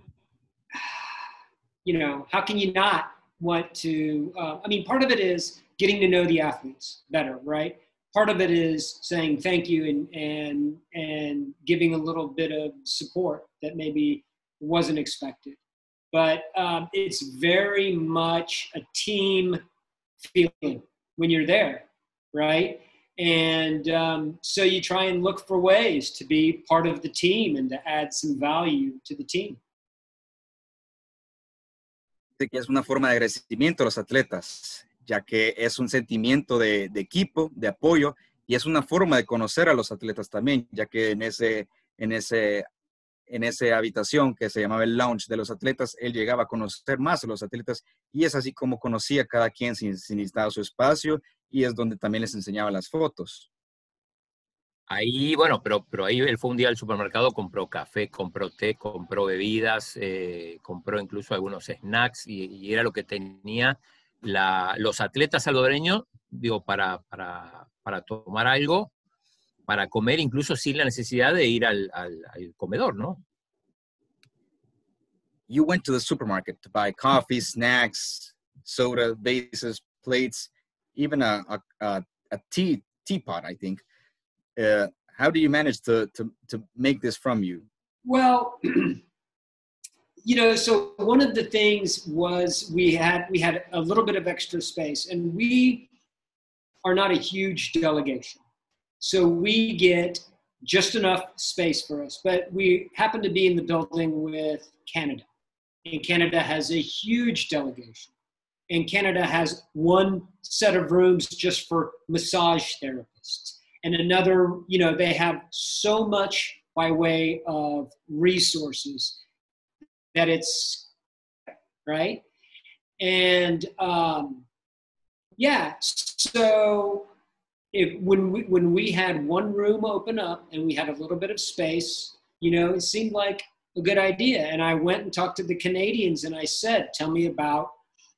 you know, how can you not want to? Uh, I mean, part of it is getting to know the athletes better, right? Part of it is saying thank you and and and giving a little bit of support that maybe wasn't expected. But um, it's very much a team feeling when you're there, right? And um, so you try and look for ways to be part of the team and to add some value to the team. Que es una forma de agradecimiento a los atletas, ya que es un sentimiento de, equipo, de apoyo, y es una forma de conocer a los atletas también, ya que en ese, en ese, en esa habitación que se llamaba el lounge de los atletas, él llegaba a conocer más a los atletas, y es así como conocía a cada quien sin, sin necesitar su espacio, y es donde también les enseñaba las fotos. Ahí, bueno, pero, pero ahí él fue un día al supermercado, compró café, compró té, compró bebidas, eh, compró incluso algunos snacks y, era lo que tenía los atletas salvadoreños, digo, para, para, para tomar algo, para comer, incluso sin la necesidad de ir al, al- comedor, ¿no? you went to the supermarket to buy coffee, snacks, soda, vases, plates, even a, a, a, a tea teapot, I think. Uh, how do you manage to, to, to make this from you? Well, you know, so one of the things was we had we had a little bit of extra space, and we are not a huge delegation, so we get just enough space for us. But we happen to be in the building with Canada, and Canada has a huge delegation, and Canada has one set of rooms just for massage therapists, and another, you know, they have so much by way of resources that it's right? And um, yeah so if when we when we had one room open up and we had a little bit of space you know it seemed like a good idea. And i went and talked to the canadians and i said tell me about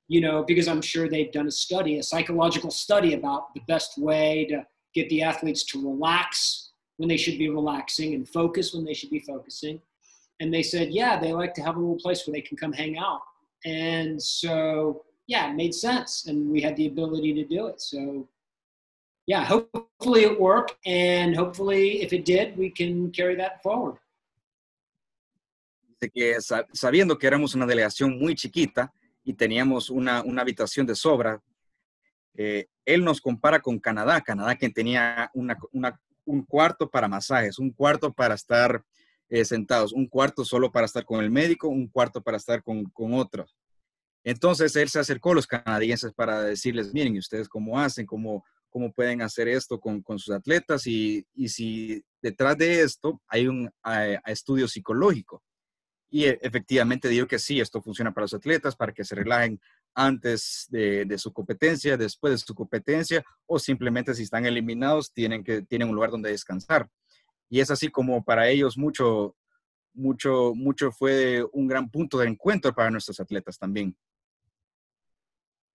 you know because i'm sure they've done a study a psychological study about the best way to get the athletes to relax when they should be relaxing and focus when they should be focusing. And they said, yeah, they like to have a little place where they can come hang out. And so, yeah, it made sense. And we had the ability to do it. So, yeah, hopefully it worked. And hopefully, if it did, we can carry that forward. que sabiendo que éramos una delegación muy chiquita y teníamos una, una habitación de sobra, eh, él nos compara con Canadá, Canadá que tenía un cuarto para masajes, un cuarto para estar eh, sentados, un cuarto solo para estar con el médico, un cuarto para estar con, con otros. Entonces él se acercó a los canadienses para decirles, miren, ustedes cómo hacen? ¿Cómo, cómo pueden hacer esto con, con sus atletas? Y, y, si detrás de esto hay un estudio psicológico. Y e, efectivamente digo que sí, esto funciona para los atletas, para que se relajen antes de, de, su competencia, después de su competencia, o simplemente si están eliminados, tienen, que, tienen un lugar donde descansar. Y es así como para ellos mucho, mucho, mucho fue un gran punto de encuentro para nuestros atletas también.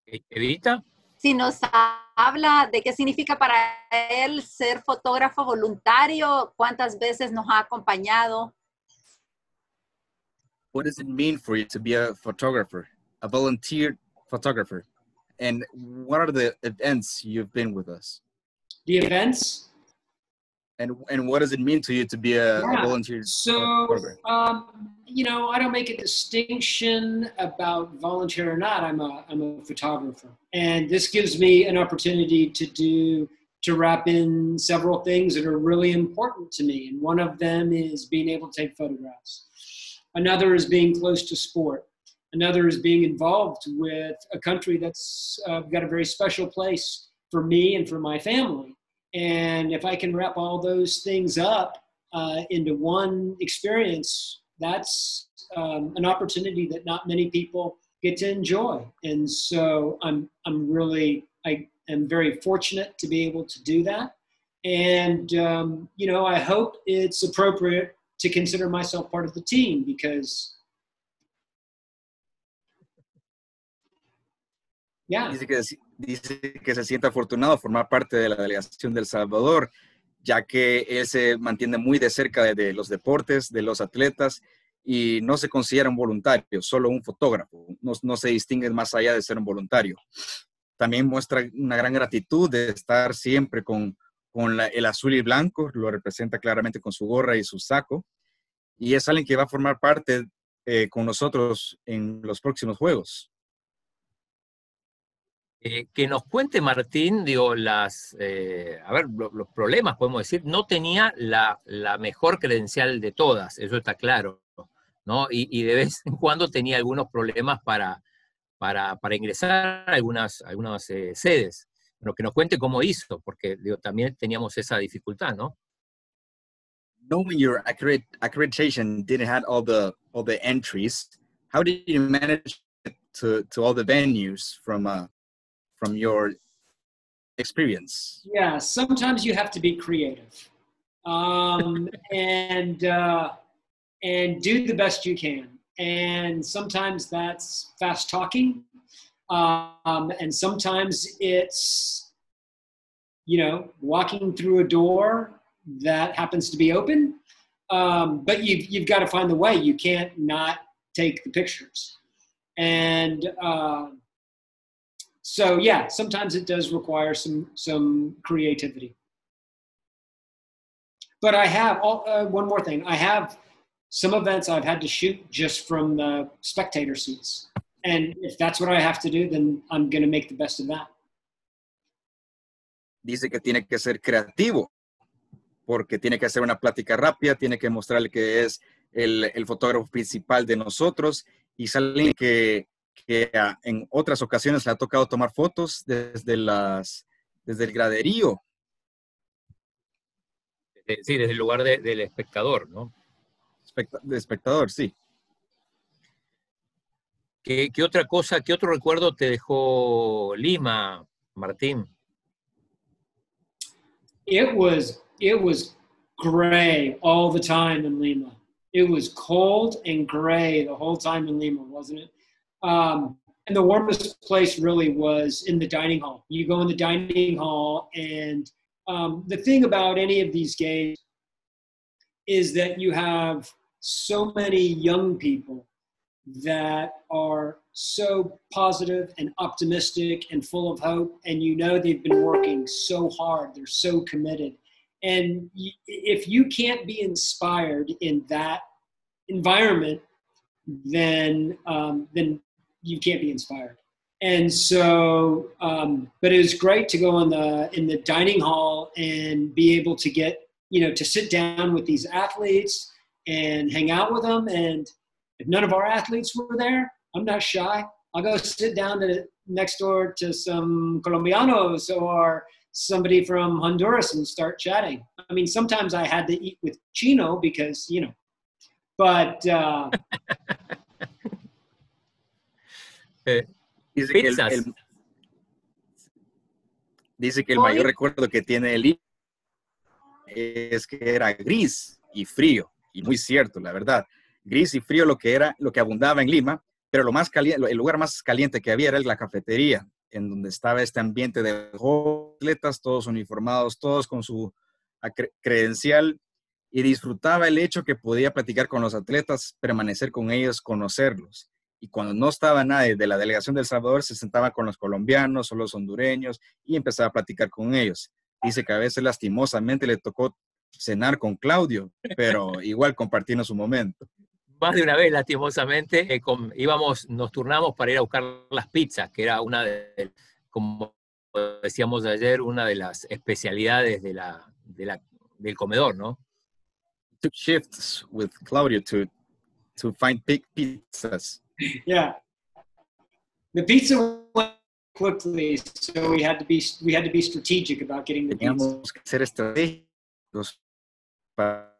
E-, Evita. Si nos habla de qué significa para él ser fotógrafo voluntario, cuántas veces nos ha acompañado. What does it mean for you to be a photographer, a volunteer photographer? And what are the events you've been with us? The events? And, and what does it mean to you to be a, Yeah. a volunteer? So, um, you know, I don't make a distinction about volunteer or not. I'm a, I'm a photographer. And this gives me an opportunity to do, to wrap in several things that are really important to me. And one of them is being able to take photographs. Another is being close to sport. Another is being involved with a country that's uh, got a very special place for me and for my family. And if I can wrap all those things up uh, into one experience, that's um, an opportunity that not many people get to enjoy. And so I'm, I'm really, I am very fortunate to be able to do that. And, um, you know, I hope it's appropriate to consider myself part of the team because, Dice que, dice que se siente afortunado formar parte de la delegación del Salvador, ya que él se mantiene muy de cerca de, los deportes, de los atletas, y no se considera un voluntario, solo un fotógrafo. No, no se distingue más allá de ser un voluntario. También muestra una gran gratitud de estar siempre con, con el azul y blanco, lo representa claramente con su gorra y su saco, y es alguien que va a formar parte eh, con nosotros en los próximos Juegos. Eh, que nos cuente Martín, digo, las, eh, a ver, lo- los problemas, podemos decir, no tenía la, la mejor credencial de todas, eso está claro, ¿no? Y, y de vez en cuando tenía algunos problemas para, para, para ingresar a algunas, algunas eh, sedes. Pero que nos cuente cómo hizo, porque digo, también teníamos esa dificultad, ¿no? knowing your accredit, accreditation didn't have all the all the entries how did you manage to to all the venues from uh from your experience Yeah, sometimes you have to be creative, um, and uh, and do the best you can. And sometimes that's fast talking, um, and sometimes it's you know walking through a door that happens to be open. Um, but you've you've got to find the way. You can't not take the pictures, and. Uh, so yeah, sometimes it does require some some creativity. But I have all, uh, one more thing. I have some events I've had to shoot just from the spectator seats, and if that's what I have to do, then I'm going to make the best of that. dice que tiene que ser creativo porque tiene que hacer una plática rápida tiene que mostrarle que es el, el fotógrafo principal de nosotros y sale que, que en otras ocasiones le ha tocado tomar fotos desde las desde el graderío sí, desde el lugar de- del espectador, ¿no? De espectador, sí. ¿Qué, qué otra cosa, qué otro recuerdo te dejó Lima, Martín? It was it was gray all the time in Lima. It was cold and gray the whole time in Lima, wasn't it? Um, and the warmest place really was in the dining hall. You go in the dining hall, and um, the thing about any of these games is that you have so many young people that are so positive and optimistic and full of hope and you know they've been working so hard they're so committed and if you can't be inspired in that environment then um, then you can't be inspired and so um, but it was great to go in the in the dining hall and be able to get you know to sit down with these athletes and hang out with them and if none of our athletes were there, I'm not shy. I'll go sit down to, next door to some Colombianos or somebody from Honduras and start chatting. I mean, sometimes I had to eat with Chino because, you know, but uh, Eh, Dice que el, dice que el mayor recuerdo que tiene el es que era gris y frío, y muy cierto, la verdad. Gris y frío lo que era, lo que abundaba en Lima, pero lo más caliente, el lugar más caliente que había era la cafetería, en donde estaba este ambiente de atletas, todos uniformados, todos con su credencial, y disfrutaba el hecho que podía platicar con los atletas, permanecer con ellos, conocerlos. Y cuando no estaba nadie de la delegación del Salvador, se sentaba con los colombianos o los hondureños y empezaba a platicar con ellos. Dice que a veces lastimosamente le tocó cenar con Claudio, pero igual compartimos su momento. Más de una vez, lastimosamente, eh, com- íbamos, nos turnamos para ir a buscar las pizzas, que era una de, como decíamos ayer, una de las especialidades de la, de la- del comedor, ¿no? Took shifts with Claudio to, to find big pizzas. yeah, the pizza went quickly, so we had to be we had to be strategic about getting the pizza. Teníamos que ser estratégicos para.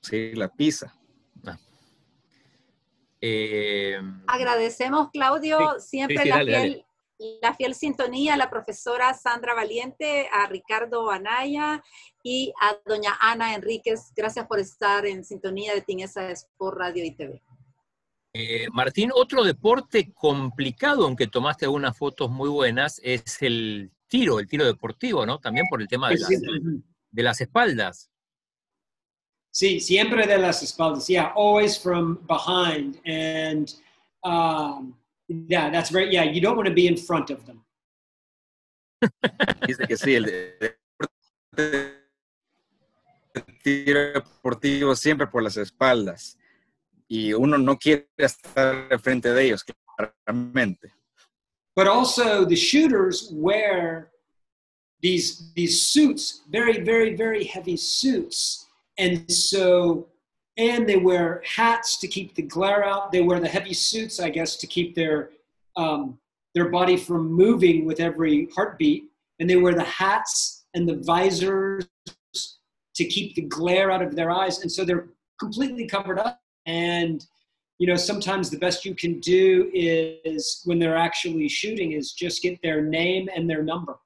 Sí, la pizza. Eh, Agradecemos, Claudio, siempre sí, la, dale, fiel, la fiel sintonía a la profesora Sandra Valiente, a Ricardo Anaya y a doña Ana Enríquez. Gracias por estar en sintonía de Tinesa Sport Radio y TV. eh, Martín, otro deporte complicado, aunque tomaste algunas fotos muy buenas, es el tiro, el tiro deportivo, ¿no? También por el tema de las, de las espaldas. Sí, siempre de las espaldas. Yeah, always from behind. And um, yeah, that's very, yeah, you don't want to be in front of them. Dice que sí, el deporte tiro deportivo siempre por las espaldas. Y uno no quiere estar frente de ellos, claramente. But also the shooters wear these, these suits, very, very, very heavy suits. And so, and they wear hats to keep the glare out. They wear the heavy suits, I guess, to keep their, um, their body from moving with every heartbeat. And they wear the hats and the visors to keep the glare out of their eyes. And so they're completely covered up. And, you know, sometimes the best you can do is when they're actually shooting is just get their name and their number.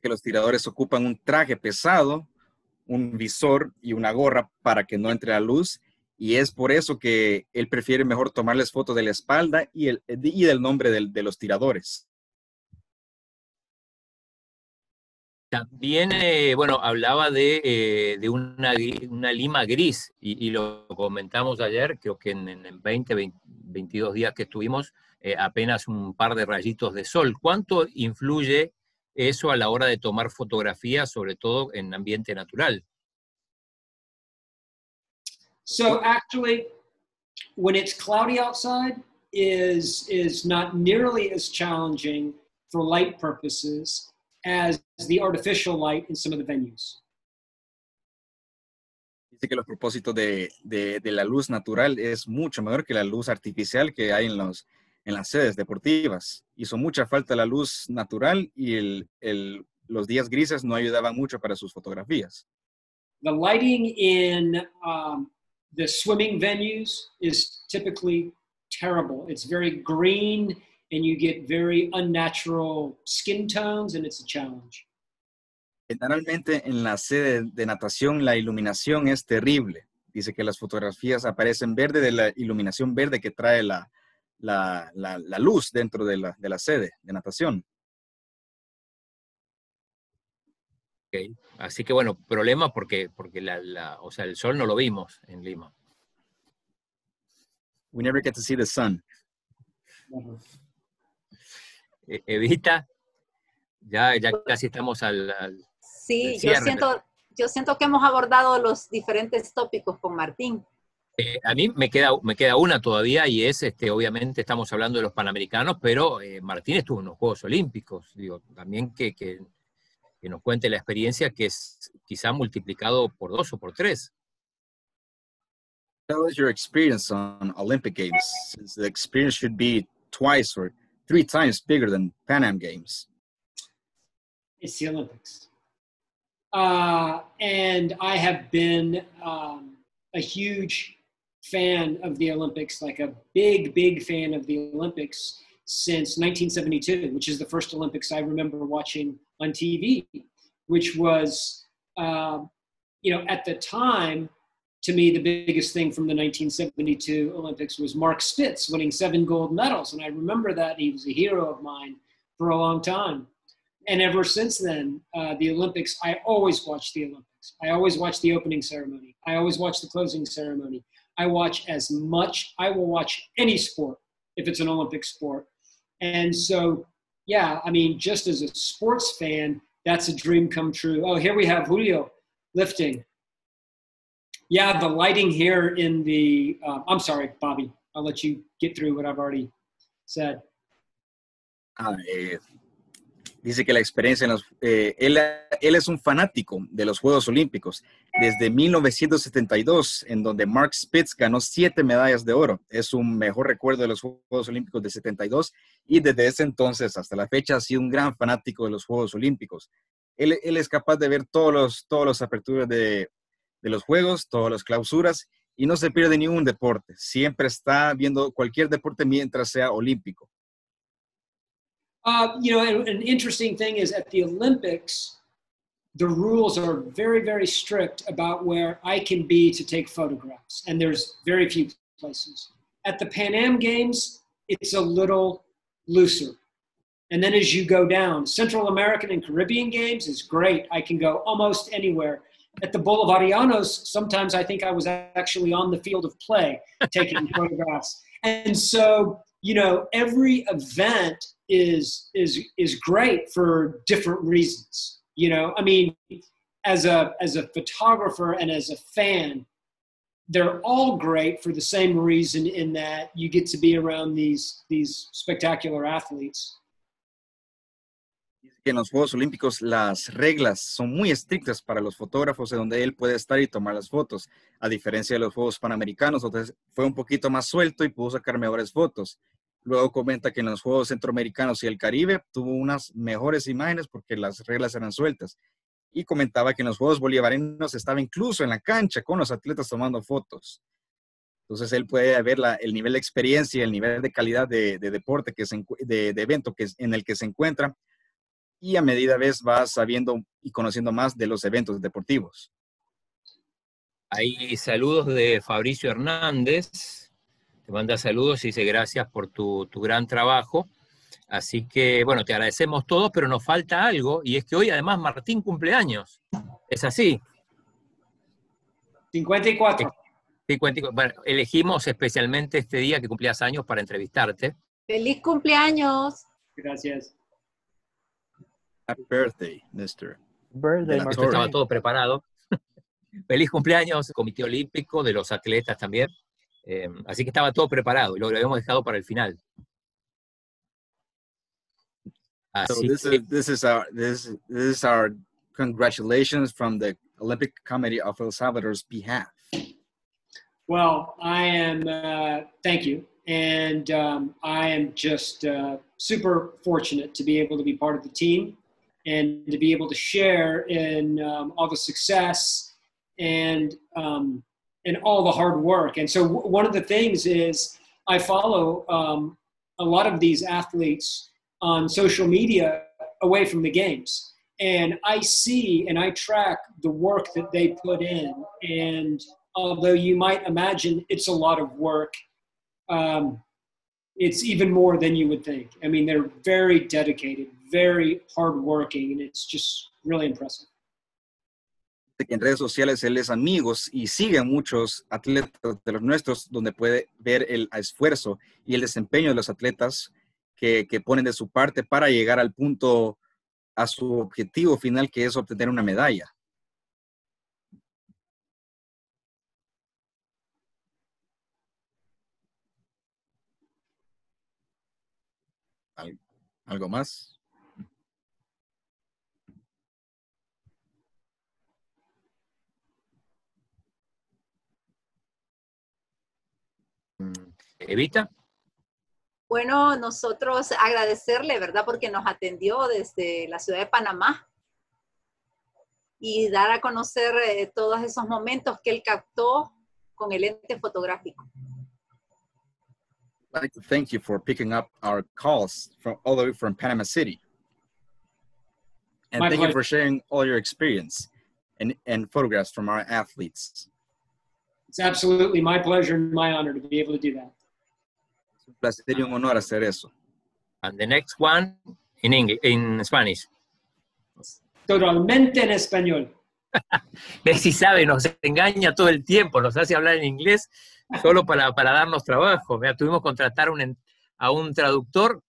que los tiradores ocupan un traje pesado, un visor y una gorra para que no entre la luz. Y es por eso que él prefiere mejor tomarles fotos de la espalda y, el, y del nombre de los tiradores. También, eh, bueno, hablaba de, eh, de una, una lima gris y, lo comentamos ayer, que en, en 20, 20, 22 días que estuvimos, eh, apenas un par de rayitos de sol. ¿Cuánto influye eso a la hora de tomar fotografías, sobre todo en ambiente natural? So actually, when it's cloudy outside, is is not nearly as challenging for light purposes as the artificial light in some of the venues. Dice que los propósitos de, de, de, la luz natural es mucho mejor que la luz artificial que hay en, los, en las sedes deportivas. Hizo mucha falta la luz natural y el, el, los días grises no ayudaban mucho para sus fotografías. The lighting in um, the swimming venues is typically terrible. It's very green and you get very unnatural skin tones and it's a challenge. Generalmente en la sede de natación la iluminación es terrible. Dice que las fotografías aparecen verde de la iluminación verde que trae la, la, la, la luz dentro de la, de la, sede de natación. Okay. Así que bueno, problema porque, porque la, o sea, el sol no lo vimos en Lima. We never get to see the sun. Evita, ya, ya casi estamos al, al Sí, yo siento, yo siento que hemos abordado los diferentes tópicos con Martín. Eh, a mí me queda, me queda una todavía y es, este, obviamente estamos hablando de los Panamericanos, pero eh, Martín estuvo en los Juegos Olímpicos. Digo, también que, que, que, nos cuente la experiencia que es quizá multiplicado por dos o por tres. How is your experience on Olympic Games? Since the experience should be twice or three times bigger than Pan Am Games. It's the Olympics. Uh, and I have been um, a huge fan of the Olympics, like a big, big fan of the Olympics since 1972, which is the first Olympics I remember watching on TV, which was, uh, you know, at the time, to me, the biggest thing from the 1972 Olympics was Mark Spitz winning seven gold medals. And I remember that he was a hero of mine for a long time and ever since then, uh, the Olympics, I always watch the Olympics. I always watch the opening ceremony. I always watch the closing ceremony. I watch as much, I will watch any sport if it's an Olympic sport. And so, yeah, I mean, just as a sports fan, that's a dream come true. Oh, here we have Julio lifting. Yeah, the lighting here in the, uh, I'm sorry, Bobby, I'll let you get through what I've already said. Uh, dice que la experiencia en los, eh, él, es un fanático de los Juegos Olímpicos desde 1972, en donde Mark Spitz ganó siete medallas de oro. Es un mejor recuerdo de los Juegos Olímpicos de 72 y desde ese entonces hasta la fecha ha sido un gran fanático de los Juegos Olímpicos. Él, es capaz de ver todos los aperturas de, de los Juegos, todas las clausuras y no se pierde ningún deporte. Siempre está viendo cualquier deporte mientras sea olímpico. Uh, you know, an, an interesting thing is at the Olympics, the rules are very, very strict about where I can be to take photographs, and there's very few places. At the Pan Am Games, it's a little looser. And then as you go down, Central American and Caribbean Games is great. I can go almost anywhere. At the Bolivarianos, sometimes I think I was actually on the field of play taking photographs. And so, you know, every event is is is great for different reasons. You know, I mean, as a as a photographer and as a fan, they're all great for the same reason in that you get to be around these these spectacular athletes. en los Juegos Olímpicos las reglas son muy estrictas para los fotógrafos, en donde él puede estar y tomar las fotos, a diferencia de los Juegos Panamericanos, donde fue un poquito más suelto y pudo sacar mejores fotos. Luego comenta que en los Juegos Centroamericanos y el Caribe tuvo unas mejores imágenes porque las reglas eran sueltas. Y comentaba que en los Juegos Bolivarianos estaba incluso en la cancha con los atletas tomando fotos. Entonces él puede ver el nivel de experiencia, el nivel de calidad de, de deporte, que se, de, de, evento que, en el que se encuentra. Y a medida ves va sabiendo y conociendo más de los eventos deportivos. Hay saludos de Fabricio Hernández, te manda saludos y dice gracias por tu, tu, gran trabajo. Así que, bueno, te agradecemos todos, pero nos falta algo, y es que hoy además Martín cumpleaños. ¿Es así? 54. 54. Bueno, elegimos especialmente este día que cumplías años para entrevistarte. ¡Feliz cumpleaños! Gracias. Happy birthday, Mr. Birthday, Esto estaba todo preparado. Feliz cumpleaños, Comité Olímpico, de los atletas también. Eh, así que estaba todo preparado y lo habíamos dejado para el final. Así so this, que, is, this is our this, this is our congratulations from the Olympic Committee of El Salvador's behalf? Well, I am, uh, thank you. And um, I am just uh, super fortunate to be able to be part of the team and to be able to share in um, all the success and um, and all the hard work. And so w- one of the things is I follow um, a lot of these athletes on social media away from the games, and I see and I track the work that they put in. And although you might imagine it's a lot of work. Um, it's even more than you would think. I mean, they're very dedicated, very hardworking, and it's just really impressive. En redes sociales él es amigos y sigue a muchos atletas de los nuestros donde puede ver el esfuerzo y el desempeño de los atletas que, que ponen de su parte para llegar al punto, a su objetivo final que es obtener una medalla. ¿Algo más? Evita. Bueno, nosotros agradecerle, ¿verdad? Porque nos atendió desde la ciudad de Panamá y dar a conocer eh, todos esos momentos que él captó con el ente fotográfico. I'd like to thank you for picking up our calls from all the way from Panama City. And My thank you for sharing all your experience and, and photographs from our athletes. It's absolutely my pleasure and my honor to be able to do that. Un placer y un honor hacer eso. And the next one in English, in Spanish. Totalmente en español. Messi sabe, nos engaña todo el tiempo, nos hace hablar en inglés solo para, para darnos trabajo. Mira, tuvimos que contratar un a un traductor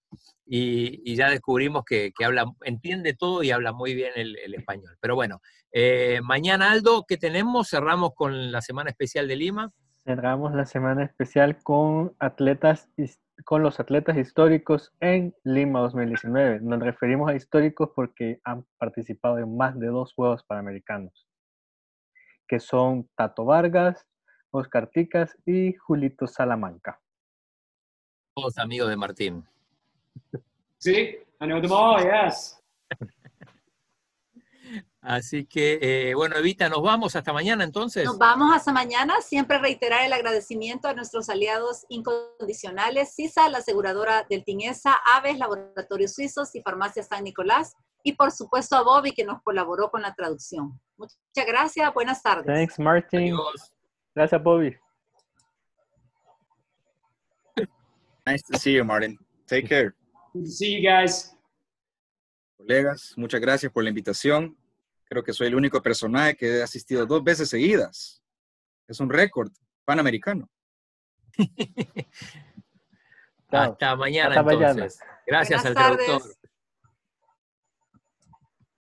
y, y ya descubrimos que, que habla, entiende todo y habla muy bien el, el español. Pero bueno, eh, mañana Aldo, ¿qué tenemos? Cerramos con la Semana Especial de Lima. Cerramos la semana especial con atletas con los atletas históricos en Lima 2019. Nos referimos a históricos porque han participado en más de dos Juegos Panamericanos, que son Tato Vargas, Oscar Ticas y Julito Salamanca. Todos amigos de Martín. See? I know them all, yes. Así que, eh, bueno, Evita, nos vamos hasta mañana entonces. Nos vamos hasta mañana. Siempre reiterar el agradecimiento a nuestros aliados incondicionales, CISA, la aseguradora del TINESA, Aves, Laboratorios Suizos y Farmacia San Nicolás. Y por supuesto a Bobby que nos colaboró con la traducción. Muchas gracias. Buenas tardes. Thanks, Martin. Amigos, Gracias, Bobby. Nice to see you, Martin. Take care. Good to see you guys. Colegas, muchas gracias por la invitación. Creo que soy el único personaje que he asistido dos veces seguidas. Es un récord panamericano. Hasta mañana Hasta mañana. entonces. Gracias Buenas al tardes. traductor.